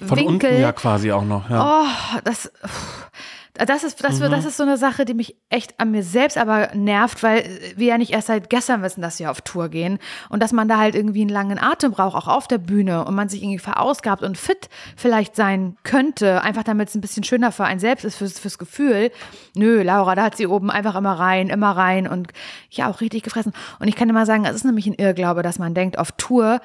Von Winkel. unten ja quasi auch noch. Ja. Oh, das, pff, das ist, das, Mhm. das ist so eine Sache, die mich echt an mir selbst aber nervt, weil wir ja nicht erst seit gestern wissen, dass wir auf Tour gehen und dass man da halt irgendwie einen langen Atem braucht, auch auf der Bühne und man sich irgendwie verausgabt und fit vielleicht sein könnte, einfach damit es ein bisschen schöner für einen selbst ist, fürs, fürs Gefühl. Nö, Laura, da hat sie oben einfach immer rein, immer rein und ja, auch richtig gefressen. Und ich kann immer sagen, es ist nämlich ein Irrglaube, dass man denkt, auf Tour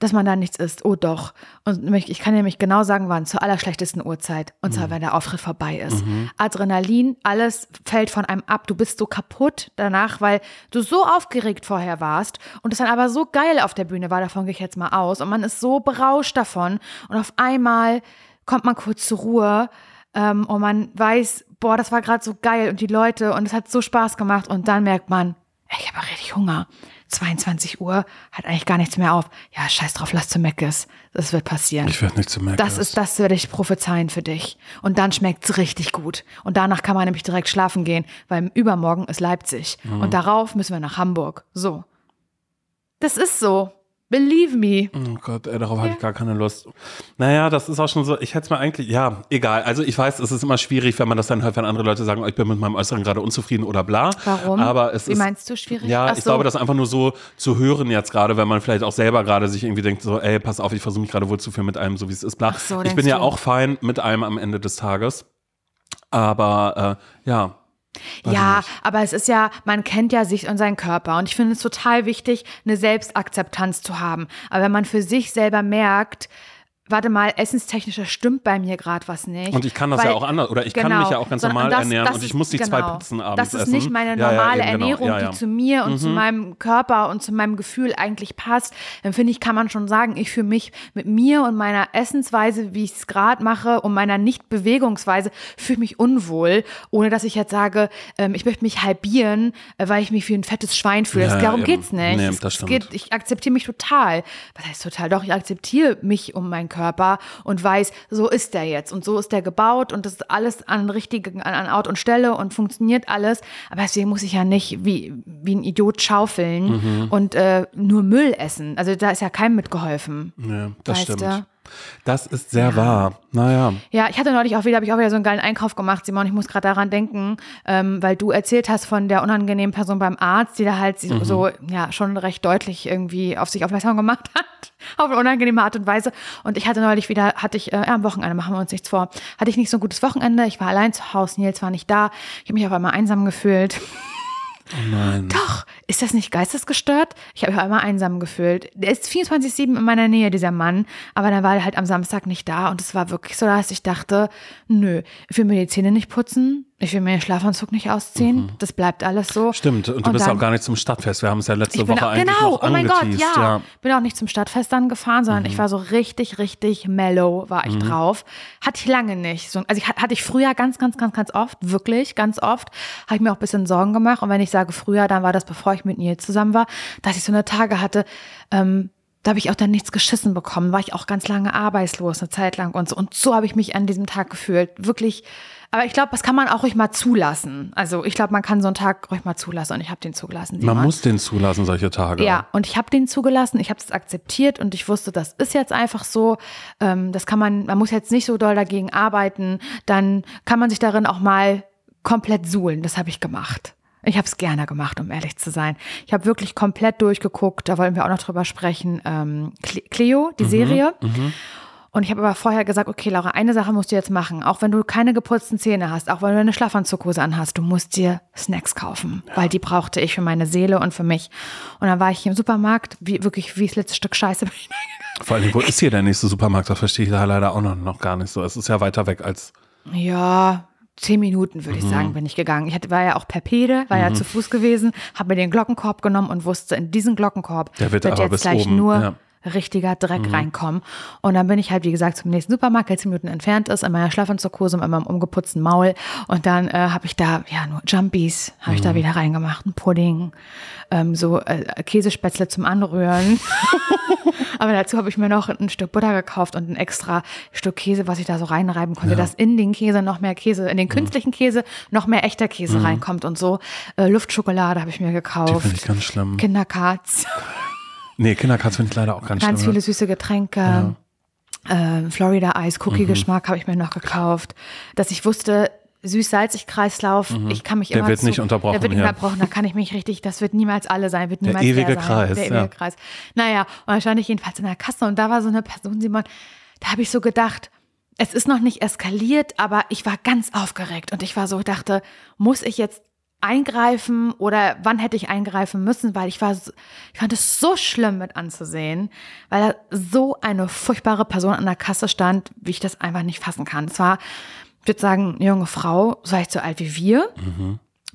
dass man da nichts isst. Oh doch. Und ich kann nämlich genau sagen, wann, zur allerschlechtesten Uhrzeit. Und Mhm. zwar, wenn der Auftritt vorbei ist. Adrenalin, alles fällt von einem ab. Du bist so kaputt danach, weil du so aufgeregt vorher warst und es dann aber so geil auf der Bühne war, davon gehe ich jetzt mal aus. Und man ist so berauscht davon. Und auf einmal kommt man kurz zur Ruhe ähm, und man weiß, boah, das war gerade so geil und die Leute und es hat so Spaß gemacht. Und dann merkt man, ich habe richtig Hunger. 22 Uhr, hat eigentlich gar nichts mehr auf. Ja, scheiß drauf, lass zu Meckes. Das wird passieren. Ich werde nicht zu Meckes. Das ist, das werde ich prophezeien für dich. Und dann schmeckt's richtig gut. Und danach kann man nämlich direkt schlafen gehen, weil übermorgen ist Leipzig. Mhm. Und darauf müssen wir nach Hamburg. So. Das ist so. Believe me. Oh Gott, ey, darauf habe ich gar keine Lust. Naja, das ist auch schon so, ich hätte es mir eigentlich, ja, egal. Also ich weiß, es ist immer schwierig, wenn man das dann hört, wenn andere Leute sagen, oh, ich bin mit meinem Äußeren gerade unzufrieden oder bla. Warum? Aber es Wie ist, meinst du schwierig? Ja, Ach ich so. glaube, das einfach nur so zu hören jetzt gerade, wenn man vielleicht auch selber gerade sich irgendwie denkt, so, ey, pass auf, ich versuche mich gerade wohl zu fühlen mit einem, so wie es ist, bla. Ach so, ich bin ja du. auch fein mit einem am Ende des Tages. Aber äh, ja. Weiß Ja, aber es ist ja, man kennt ja sich und seinen Körper. Und ich finde es total wichtig, eine Selbstakzeptanz zu haben. Aber wenn man für sich selber merkt, warte mal, essenstechnisch das stimmt bei mir gerade was nicht. Und ich kann das Weil- ja auch anders, oder ich kann Genau. mich ja auch ganz normal das- ernähren das und ich ist- muss nicht zwei genau. Pizzen abends Das ist essen. nicht meine Ja, ja, normale eben, genau. Ernährung, Ja, ja. Mhm. die zu mir und zu meinem Körper und zu meinem Gefühl eigentlich passt. Dann finde ich, kann man schon sagen, ich fühle mich mit mir und meiner Essensweise, wie ich es gerade mache, und meiner Nicht-Bewegungsweise, fühle mich unwohl, ohne dass ich jetzt sage, ähm, ich möchte mich halbieren, äh, weil ich mich wie ein fettes Schwein fühle. Ja, Das- ja, Darum eben. geht's nicht. Nee, es, das es stimmt. geht, ich akzeptiere mich total. Was heißt total? Doch, ich akzeptiere mich um meinen Körper und weiß, so ist der jetzt und so ist der gebaut und das ist alles an richtigen, an, Ort und Stelle und funktioniert alles. Aber deswegen muss ich ja nicht wie, wie ein Idiot schaufeln Mhm. und äh, nur Müll essen. Also da ist ja keinem mitgeholfen. Ja, das Weißt stimmt. du? Das ist sehr wahr. Naja. Ja, ich hatte neulich auch wieder, habe ich auch wieder so einen geilen Einkauf gemacht, Simon. Ich muss gerade daran denken, ähm, weil du erzählt hast von der unangenehmen Person beim Arzt, die da halt so- so, ja, schon recht deutlich irgendwie auf sich aufmerksam gemacht hat. Auf eine unangenehme Art und Weise. Und ich hatte neulich wieder, hatte ich, äh, ja, am Wochenende, machen wir uns nichts vor, hatte ich nicht so ein gutes Wochenende. Ich war allein zu Hause, Nils war nicht da. Ich habe mich auf einmal einsam gefühlt. Nein. Doch, ist das nicht geistesgestört? Ich habe mich einmal einsam gefühlt. Der ist 24-7 in meiner Nähe, dieser Mann, aber dann war er halt am Samstag nicht da und es war wirklich so, dass ich dachte, nö, ich will mir die Zähne nicht putzen, ich will mir den Schlafanzug nicht ausziehen, das bleibt alles so. Mhm. Stimmt. Und du bist dann- auch gar nicht zum Stadtfest. Wir haben es ja letzte Woche auch, eigentlich genau, noch oh mein Gott, angeteased. ja. Bin auch nicht zum Stadtfest dann gefahren, sondern Mhm. ich war so richtig, richtig mellow, war ich drauf. Hatte ich lange nicht. So, also ich, hatte ich früher ganz, ganz, ganz, ganz oft, wirklich, ganz oft, habe ich mir auch ein bisschen Sorgen gemacht. Und wenn ich sage früher, dann war das, bevor ich mit Nils zusammen war, dass ich so eine Tage hatte, ähm, da habe ich auch dann nichts geschissen bekommen, war ich auch ganz lange arbeitslos, eine Zeit lang und so. Und so habe ich mich an diesem Tag gefühlt. Wirklich. Aber ich glaube, das kann man auch ruhig mal zulassen. Also ich glaube, man kann so einen Tag ruhig mal zulassen und ich habe den zugelassen. Man Simon. muss den zulassen, solche Tage. Ja, und ich habe den zugelassen, ich habe es akzeptiert und ich wusste, das ist jetzt einfach so. Ähm, das kann man, man muss jetzt nicht so doll dagegen arbeiten. Dann kann man sich darin auch mal komplett suhlen. Das habe ich gemacht. Ich habe es gerne gemacht, um ehrlich zu sein. Ich habe wirklich komplett durchgeguckt. Da wollen wir auch noch drüber sprechen. Ähm, Cle- Cleo, die Serie. Und ich habe aber vorher gesagt, okay, Laura, eine Sache musst du jetzt machen. Auch wenn du keine geputzten Zähne hast, auch wenn du eine Schlafanzughose anhast, du musst dir Snacks kaufen. Weil die brauchte ich für meine Seele und für mich. Und dann war ich hier im Supermarkt, wie, wirklich wie das letzte Stück Scheiße ich. Vor allem, wo ist hier der nächste Supermarkt? Das verstehe ich da leider auch noch, noch gar nicht so. Es ist ja weiter weg als. Ja, zehn Minuten, würde ich Mhm. sagen, bin ich gegangen. Ich hatte, war ja auch per Pede, war ja zu Fuß gewesen, habe mir den Glockenkorb genommen und wusste, in diesen Glockenkorb Der wird aber jetzt gleich oben, nur ja. Mhm. richtiger Dreck reinkommen. Und dann bin ich halt, wie gesagt, zum nächsten Supermarkt, der zehn Minuten entfernt ist, in meiner Schlafanzughose in meinem umgeputzten Maul. Und dann äh, habe ich da, ja, nur Jumpies, habe Mhm. ich da wieder reingemacht, ein Pudding, ähm, so äh, Käsespätzle zum Anrühren. Aber dazu habe ich mir noch ein Stück Butter gekauft und ein extra Stück Käse, was ich da so reinreiben konnte, dass in den Käse noch mehr Käse, in den Mhm. künstlichen Käse noch mehr echter Käse reinkommt und so. Äh, Luftschokolade habe ich mir Die gekauft. finde ich ganz schlimm. Kinderkarts, Nee, Kinderkatz finde ich leider auch ganz, ganz schlimm. viele süße Getränke. Ähm, Florida Eis, Mhm. Cookie-Geschmack habe ich mir noch gekauft. Dass ich wusste, süß-salzig-Kreislauf, ich kann mich Mhm. Der immer wird zu, nicht unterbrochen, Der wird nicht ja. unterbrochen, da kann ich mich richtig, das wird niemals alle sein, wird Der niemals ewige leer sein. Kreis, Der ewige ja. Kreis. Naja, und dann stand ich jedenfalls in der Kasse und da war so eine Person, Simon, da habe ich so gedacht, es ist noch nicht eskaliert, aber ich war ganz aufgeregt und ich war so, dachte, muss ich jetzt eingreifen oder wann hätte ich eingreifen müssen, weil ich war, ich fand es so schlimm mit anzusehen, weil da so eine furchtbare Person an der Kasse stand, wie ich das einfach nicht fassen kann. Es war, ich würde sagen, eine junge Frau, so so alt wie wir.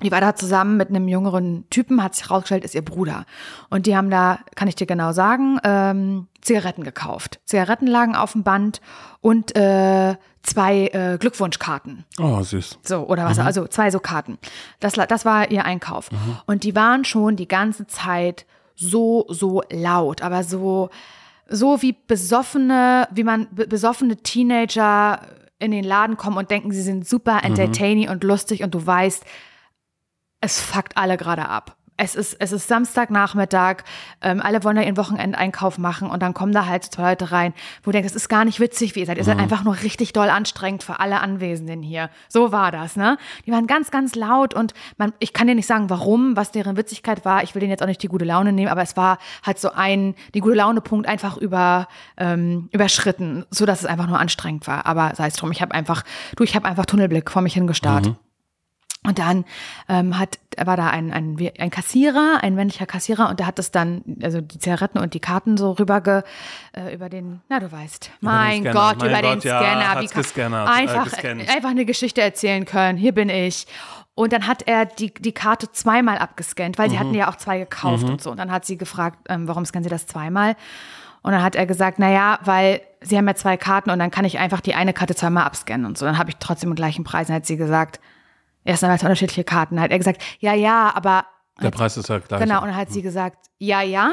Die war da zusammen mit einem jüngeren Typen, hat sich rausgestellt, ist ihr Bruder. Und die haben da, kann ich dir genau sagen, ähm, Zigaretten gekauft. Zigaretten lagen auf dem Band und äh, zwei äh, Glückwunschkarten. Oh, süß. So, oder was, also zwei so Karten. Das, das war ihr Einkauf. Und die waren schon die ganze Zeit so, so laut, aber so, so wie besoffene, wie man be- besoffene Teenager in den Laden kommen und denken, sie sind super entertaining und lustig und du weißt, es fuckt alle gerade ab. Es ist, es ist Samstagnachmittag, ähm, alle wollen da ihren Wochenendeinkauf machen und dann kommen da halt zwei Leute rein, wo du denkst, es ist gar nicht witzig, wie ihr seid. Ihr seid einfach nur richtig doll anstrengend für alle Anwesenden hier. So war das, ne? Die waren ganz, ganz laut und man, ich kann dir nicht sagen, warum, was deren Witzigkeit war. Ich will denen jetzt auch nicht die gute Laune nehmen, aber es war halt so ein, die gute Laune-Punkt einfach über, ähm, überschritten, so dass es einfach nur anstrengend war. Aber sei es drum, ich habe einfach, du, ich habe einfach Tunnelblick vor mich hingestarrt. Und dann ähm, hat, war da ein, ein, ein Kassierer, ein männlicher Kassierer, und der hat das dann, also die Zigaretten und die Karten so rüber äh, über den, na du weißt, mein. Gott, Mein über den Gott, ja, Scanner, hat's wie kann- äh, einfach, gescannt. einfach eine Geschichte erzählen können. Hier bin ich. Und dann hat er die, die Karte zweimal abgescannt, weil sie Mhm. hatten ja auch zwei gekauft und so. Und dann hat sie gefragt, ähm, warum scannen sie das zweimal? Und dann hat er gesagt, naja, weil sie haben ja zwei Karten und dann kann ich einfach die eine Karte zweimal abscannen und so. Dann habe ich trotzdem den gleichen Preis. Dann hat sie gesagt, erst einmal zwei unterschiedliche Karten. Hat er gesagt, ja, ja, aber Der Preis ist ja gleich. Genau, und dann hat sie gesagt, ja, ja.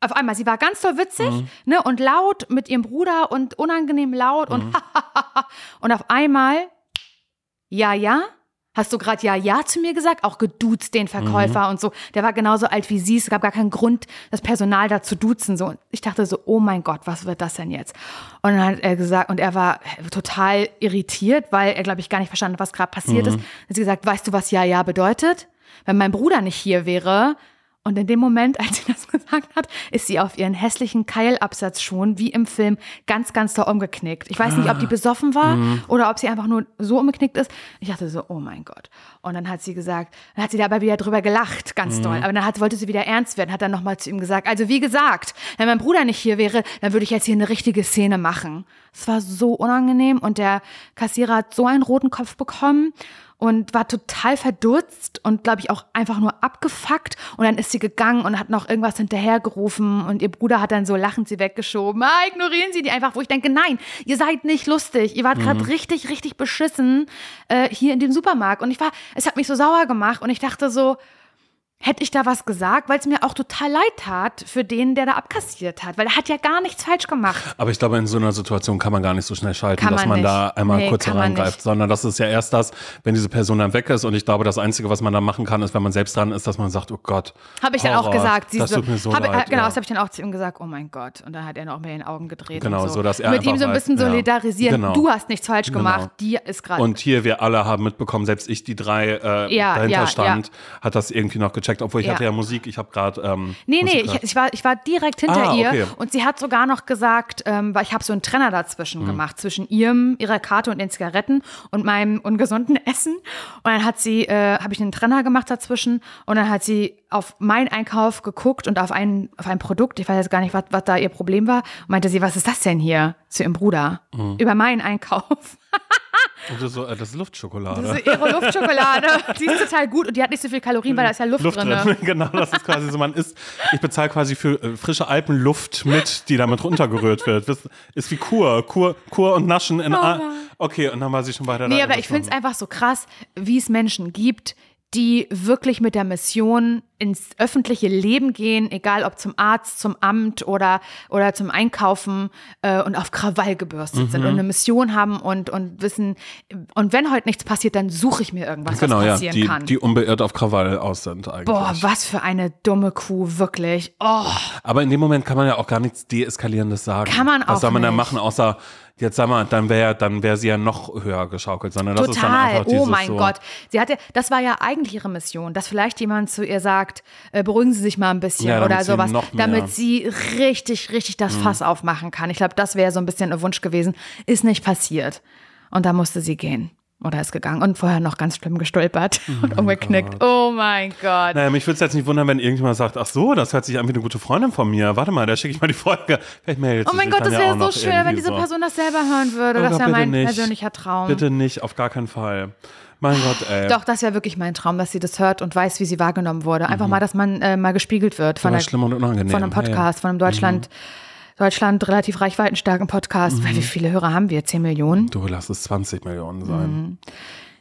Auf einmal, sie war ganz doll witzig Mhm. ne, und laut mit ihrem Bruder und unangenehm laut Mhm. und und auf einmal, ja, ja. Hast du gerade ja, ja zu mir gesagt? Auch geduzt den Verkäufer Mhm. und so. Der war genauso alt wie sie. Es gab gar keinen Grund, das Personal da zu duzen. So. Und ich dachte so, oh mein Gott, was wird das denn jetzt? Und dann hat er gesagt, und er war total irritiert, weil er, glaube ich, gar nicht verstanden hat, was gerade passiert ist. Hat sie gesagt, weißt du, was ja, ja bedeutet? Wenn mein Bruder nicht hier wäre, und in dem Moment, als sie das gesagt hat, ist sie auf ihren hässlichen Keilabsatzschuhen wie im Film ganz, ganz doll umgeknickt. Ich weiß nicht, ob die besoffen war oder ob sie einfach nur so umgeknickt ist. Ich dachte so, oh mein Gott. Und dann hat sie gesagt, dann hat sie dabei wieder drüber gelacht, ganz doll. Aber dann hat, wollte sie wieder ernst werden, hat dann nochmal zu ihm gesagt, also wie gesagt, wenn mein Bruder nicht hier wäre, dann würde ich jetzt hier eine richtige Szene machen. Es war so unangenehm und der Kassierer hat so einen roten Kopf bekommen und war total verdutzt und glaube ich auch einfach nur abgefuckt und dann ist sie gegangen und hat noch irgendwas hinterhergerufen und ihr Bruder hat dann so lachend sie weggeschoben. Ah, ignorieren Sie die einfach, wo ich denke, nein, ihr seid nicht lustig. Ihr wart gerade richtig, richtig beschissen äh, hier in dem Supermarkt und ich war, es hat mich so sauer gemacht und ich dachte so, hätte ich da was gesagt, weil es mir auch total leid tat für den, der da abkassiert hat, weil er hat ja gar nichts falsch gemacht. Aber ich glaube, in so einer Situation kann man gar nicht so schnell schalten, Kann dass man man da nicht. einmal Nee, kurz man reingreift, nicht. sondern das ist ja erst das, wenn diese Person dann weg ist. Und ich glaube, das Einzige, was man dann machen kann, ist, wenn man selbst dran ist, dass man sagt, oh Gott. Habe ich dann auch Horror, gesagt. Sie Das so, tut mir so habe, leid. Genau, ja. das habe ich dann auch zu ihm gesagt. Oh mein Gott. Und dann hat er noch mit den Augen gedreht. Genau, und so. so, dass er Mit ihm so ein bisschen weiß, ja. solidarisieren. Genau. Du hast nichts falsch Genau. gemacht. Die ist gerade. Und hier, wir alle haben mitbekommen, selbst ich, die drei äh, Ja, dahinter ja, stand, hat das irgendwie noch gecheckt, obwohl ich Ja. hatte ja Musik, ich habe gerade. Ähm, Nee, nee, Musik ich, gehört. ich, war, ich war direkt hinter Ah, ihr okay. und sie hat sogar noch gesagt, ähm, weil ich habe so einen Trenner dazwischen Mhm. gemacht, zwischen ihrem, ihrer Karte und den Zigaretten und meinem ungesunden Essen. Und dann hat sie, äh, habe ich einen Trenner gemacht dazwischen und dann hat sie auf meinen Einkauf geguckt und auf ein, auf ein Produkt, ich weiß jetzt gar nicht, was, was da ihr Problem war, und meinte sie, was ist das denn hier? Zu ihrem Bruder. Mhm. Über meinen Einkauf. Und das, ist so, äh, das ist Luftschokolade. Das ist ihre Luftschokolade. Die ist total gut und die hat nicht so viel Kalorien, weil da ist ja Luft, Luft drin. drin. genau, das ist quasi so, man isst, ich bezahle quasi für äh, frische Alpenluft mit, die damit runtergerührt wird. Das ist wie Kur, Kur, Kur und Naschen in A Okay, und dann war sie schon weiter Oh Nee, aber ich finde es einfach so krass, wie es Menschen gibt, die wirklich mit der Mission ins öffentliche Leben gehen, egal ob zum Arzt, zum Amt oder, oder zum Einkaufen äh, und auf Krawall gebürstet Mhm. sind und eine Mission haben und, und wissen, und wenn heute nichts passiert, dann suche ich mir irgendwas, Genau, was ja, passieren die, kann. die unbeirrt auf Krawall aus sind eigentlich. Boah, was für eine dumme Kuh, wirklich. Oh, Aber in dem Moment kann man ja auch gar nichts Deeskalierendes sagen. Kann man Was auch soll man da nicht. machen, außer, jetzt sag mal, dann wäre dann wär sie ja noch höher geschaukelt, sondern das ist dann Total. einfach dieses Oh mein so, Gott. Sie hatte, das war ja eigentlich ihre Mission, dass vielleicht jemand zu ihr sagt, äh, beruhigen Sie sich mal ein bisschen Ja, oder sowas, Mhm. damit sie richtig, richtig das Fass aufmachen kann. Ich glaube, das wäre so ein bisschen ein Wunsch gewesen. Ist nicht passiert. Und da musste sie gehen. Oder ist gegangen und vorher noch ganz schlimm gestolpert und umgeknickt. Oh mein Gott. Naja, mich würde es jetzt nicht wundern, wenn irgendjemand sagt, ach so, das hört sich an wie eine gute Freundin von mir. Warte mal, da schicke ich mal die Folge. Vielleicht meldet Oh mein Gott, das ja wäre auch so schön, wenn diese so. Person das selber hören würde. Oh das Gott, wäre mein nicht. persönlicher Traum. Bitte nicht, auf gar keinen Fall. Mein Gott, ey. Doch, das wäre wirklich mein Traum, dass sie das hört und weiß, wie sie wahrgenommen wurde. Einfach mal, dass man äh, mal gespiegelt wird von, der, von einem Podcast, von einem Deutschland. Deutschland relativ reichweitenstarken Podcast. Mhm. Weil wie viele Hörer haben wir? 10 Millionen? Du lass es 20 Millionen sein.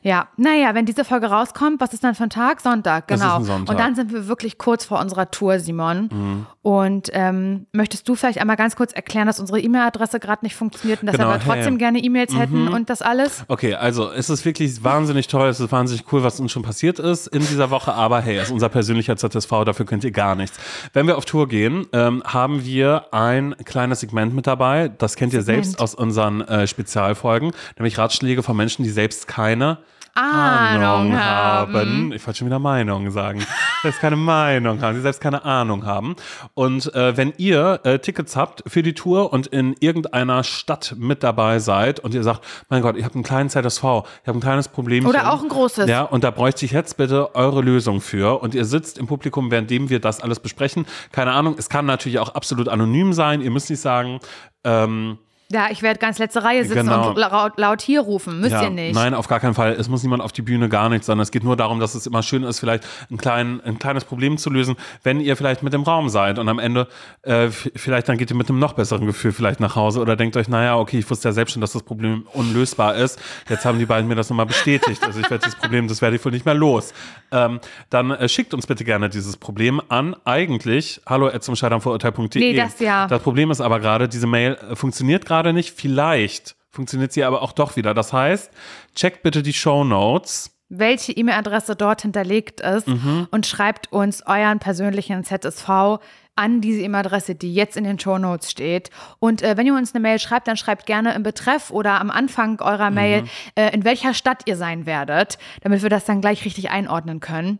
Ja, naja, wenn diese Folge rauskommt, was ist dann für ein Tag? Sonntag, genau. Sonntag. Mhm. Und dann sind wir wirklich kurz vor unserer Tour, Simon. Und ähm, möchtest du vielleicht einmal ganz kurz erklären, dass unsere E-Mail-Adresse gerade nicht funktioniert und dass Genau, wir aber trotzdem hey. Mhm. gerne E-Mails hätten und das alles? Okay, also es ist wirklich wahnsinnig toll, es ist wahnsinnig cool, was uns schon passiert ist in dieser Woche, aber hey, es ist unser persönlicher ZSV, dafür könnt ihr gar nichts. Wenn wir auf Tour gehen, ähm, haben wir ein kleines Segment mit dabei, das kennt ihr Segment. selbst aus unseren äh, Spezialfolgen, nämlich Ratschläge von Menschen, die selbst keine Ahnung haben. Ich wollte schon wieder Meinung sagen. Selbst keine Meinung haben, die selbst keine Ahnung haben. Und äh, wenn ihr äh, Tickets habt für die Tour und in irgendeiner Stadt mit dabei seid und ihr sagt, mein Gott, ich habe einen kleinen ZSV, ich habe ein kleines Problem. Oder auch ein großes. Ja, und da bräuchte ich jetzt bitte eure Lösung für. Und ihr sitzt im Publikum, währenddem wir das alles besprechen. Keine Ahnung, es kann natürlich auch absolut anonym sein. Ihr müsst nicht sagen, ähm, Ja, ich werde ganz letzte Reihe sitzen Genau. und laut, laut hier rufen. Müsst Ja, ihr nicht. Nein, auf gar keinen Fall. Es muss niemand auf die Bühne, gar nichts, sondern es geht nur darum, dass es immer schön ist, vielleicht ein, klein, ein kleines Problem zu lösen, wenn ihr vielleicht mit im Raum seid und am Ende äh, vielleicht dann geht ihr mit einem noch besseren Gefühl vielleicht nach Hause oder denkt euch, naja, okay, ich wusste ja selbst schon, dass das Problem unlösbar ist. Jetzt haben die beiden mir das nochmal bestätigt. Also ich werde dieses Problem, das werde ich wohl nicht mehr los. Ähm, dann äh, schickt uns bitte gerne dieses Problem an eigentlich hallo zum scheiternvorurteil.de. Nee, das ja. Das Problem ist aber gerade, diese Mail äh, funktioniert gerade nicht. Vielleicht funktioniert sie aber auch doch wieder. Das heißt, checkt bitte die Show Notes. welche E-Mail-Adresse dort hinterlegt ist Mhm. und schreibt uns euren persönlichen ZSV an diese E-Mail-Adresse, die jetzt in den Show Notes steht. Und äh, wenn ihr uns eine Mail schreibt, dann schreibt gerne im Betreff oder am Anfang eurer Mhm. Mail, äh, in welcher Stadt ihr sein werdet, damit wir das dann gleich richtig einordnen können.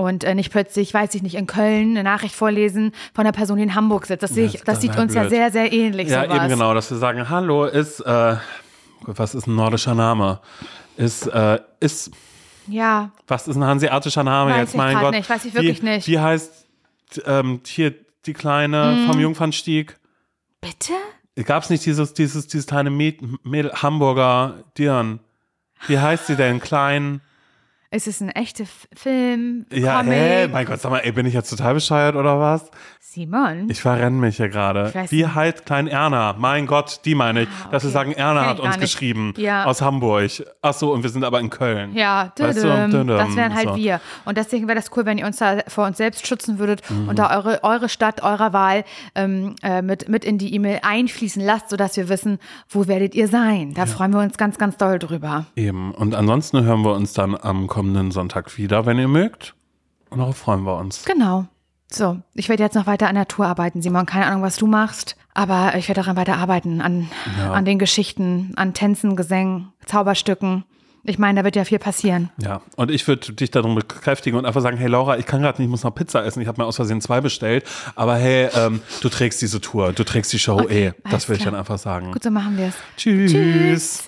Und äh, nicht plötzlich, weiß ich nicht, in Köln eine Nachricht vorlesen von einer Person, die in Hamburg sitzt. Das, sehe ich, Das- das sieht uns ja blöd. sehr, sehr ähnlich. Ja, sowas. eben genau, dass wir sagen, hallo ist, äh, was ist ein nordischer Name? Ist, äh, ist, Ja, was ist ein hanseatischer Name Weiß jetzt, ich mein Gott? nicht, weiß ich wirklich wie, nicht. Wie heißt ähm, hier die Kleine Mhm. vom Jungfernstieg? bitte? Gab es nicht dieses, dieses, dieses kleine Mäd Mädel, Hamburger Dirn? Wie heißt sie denn? Klein? Ist es ein echter F- Film? Ja, Comic? hä? Mein Gott, sag mal, ey, bin ich jetzt total bescheuert oder was? Simon? Ich verrenne mich hier gerade. Wie heißt Klein Erna? Mein Gott, die meine ich. Dass wir okay. sagen, Erna hat uns geschrieben. Ja. Aus Hamburg. Ach so, und wir sind aber in Köln. Ja, Weißt du, das wären halt so. wir. Und deswegen wäre das cool, wenn ihr uns da vor uns selbst schützen würdet Mhm. und da eure, eure Stadt, eurer Wahl ähm, äh, mit, mit in die E-Mail einfließen lasst, sodass wir wissen, wo werdet ihr sein. Da freuen wir uns ganz, ganz doll drüber. Eben. Und ansonsten hören wir uns dann am kommenden Sonntag wieder, wenn ihr mögt. Und darauf freuen wir uns. Genau. So, ich werde jetzt noch weiter an der Tour arbeiten, Simon. Keine Ahnung, was du machst, aber ich werde daran weiter arbeiten, an, Ja. an den Geschichten, an Tänzen, Gesängen, Zauberstücken. Ich meine, da wird ja viel passieren. Ja, und ich würde dich darum bekräftigen und einfach sagen, hey Laura, ich kann gerade nicht, ich muss noch Pizza essen. Ich habe mir aus Versehen zwei bestellt. Aber hey, ähm, du trägst diese Tour, du trägst die Show Okay, eh. Das will ich klar. dann einfach sagen. Gut, so machen wir es. Tschüss. Tschüss.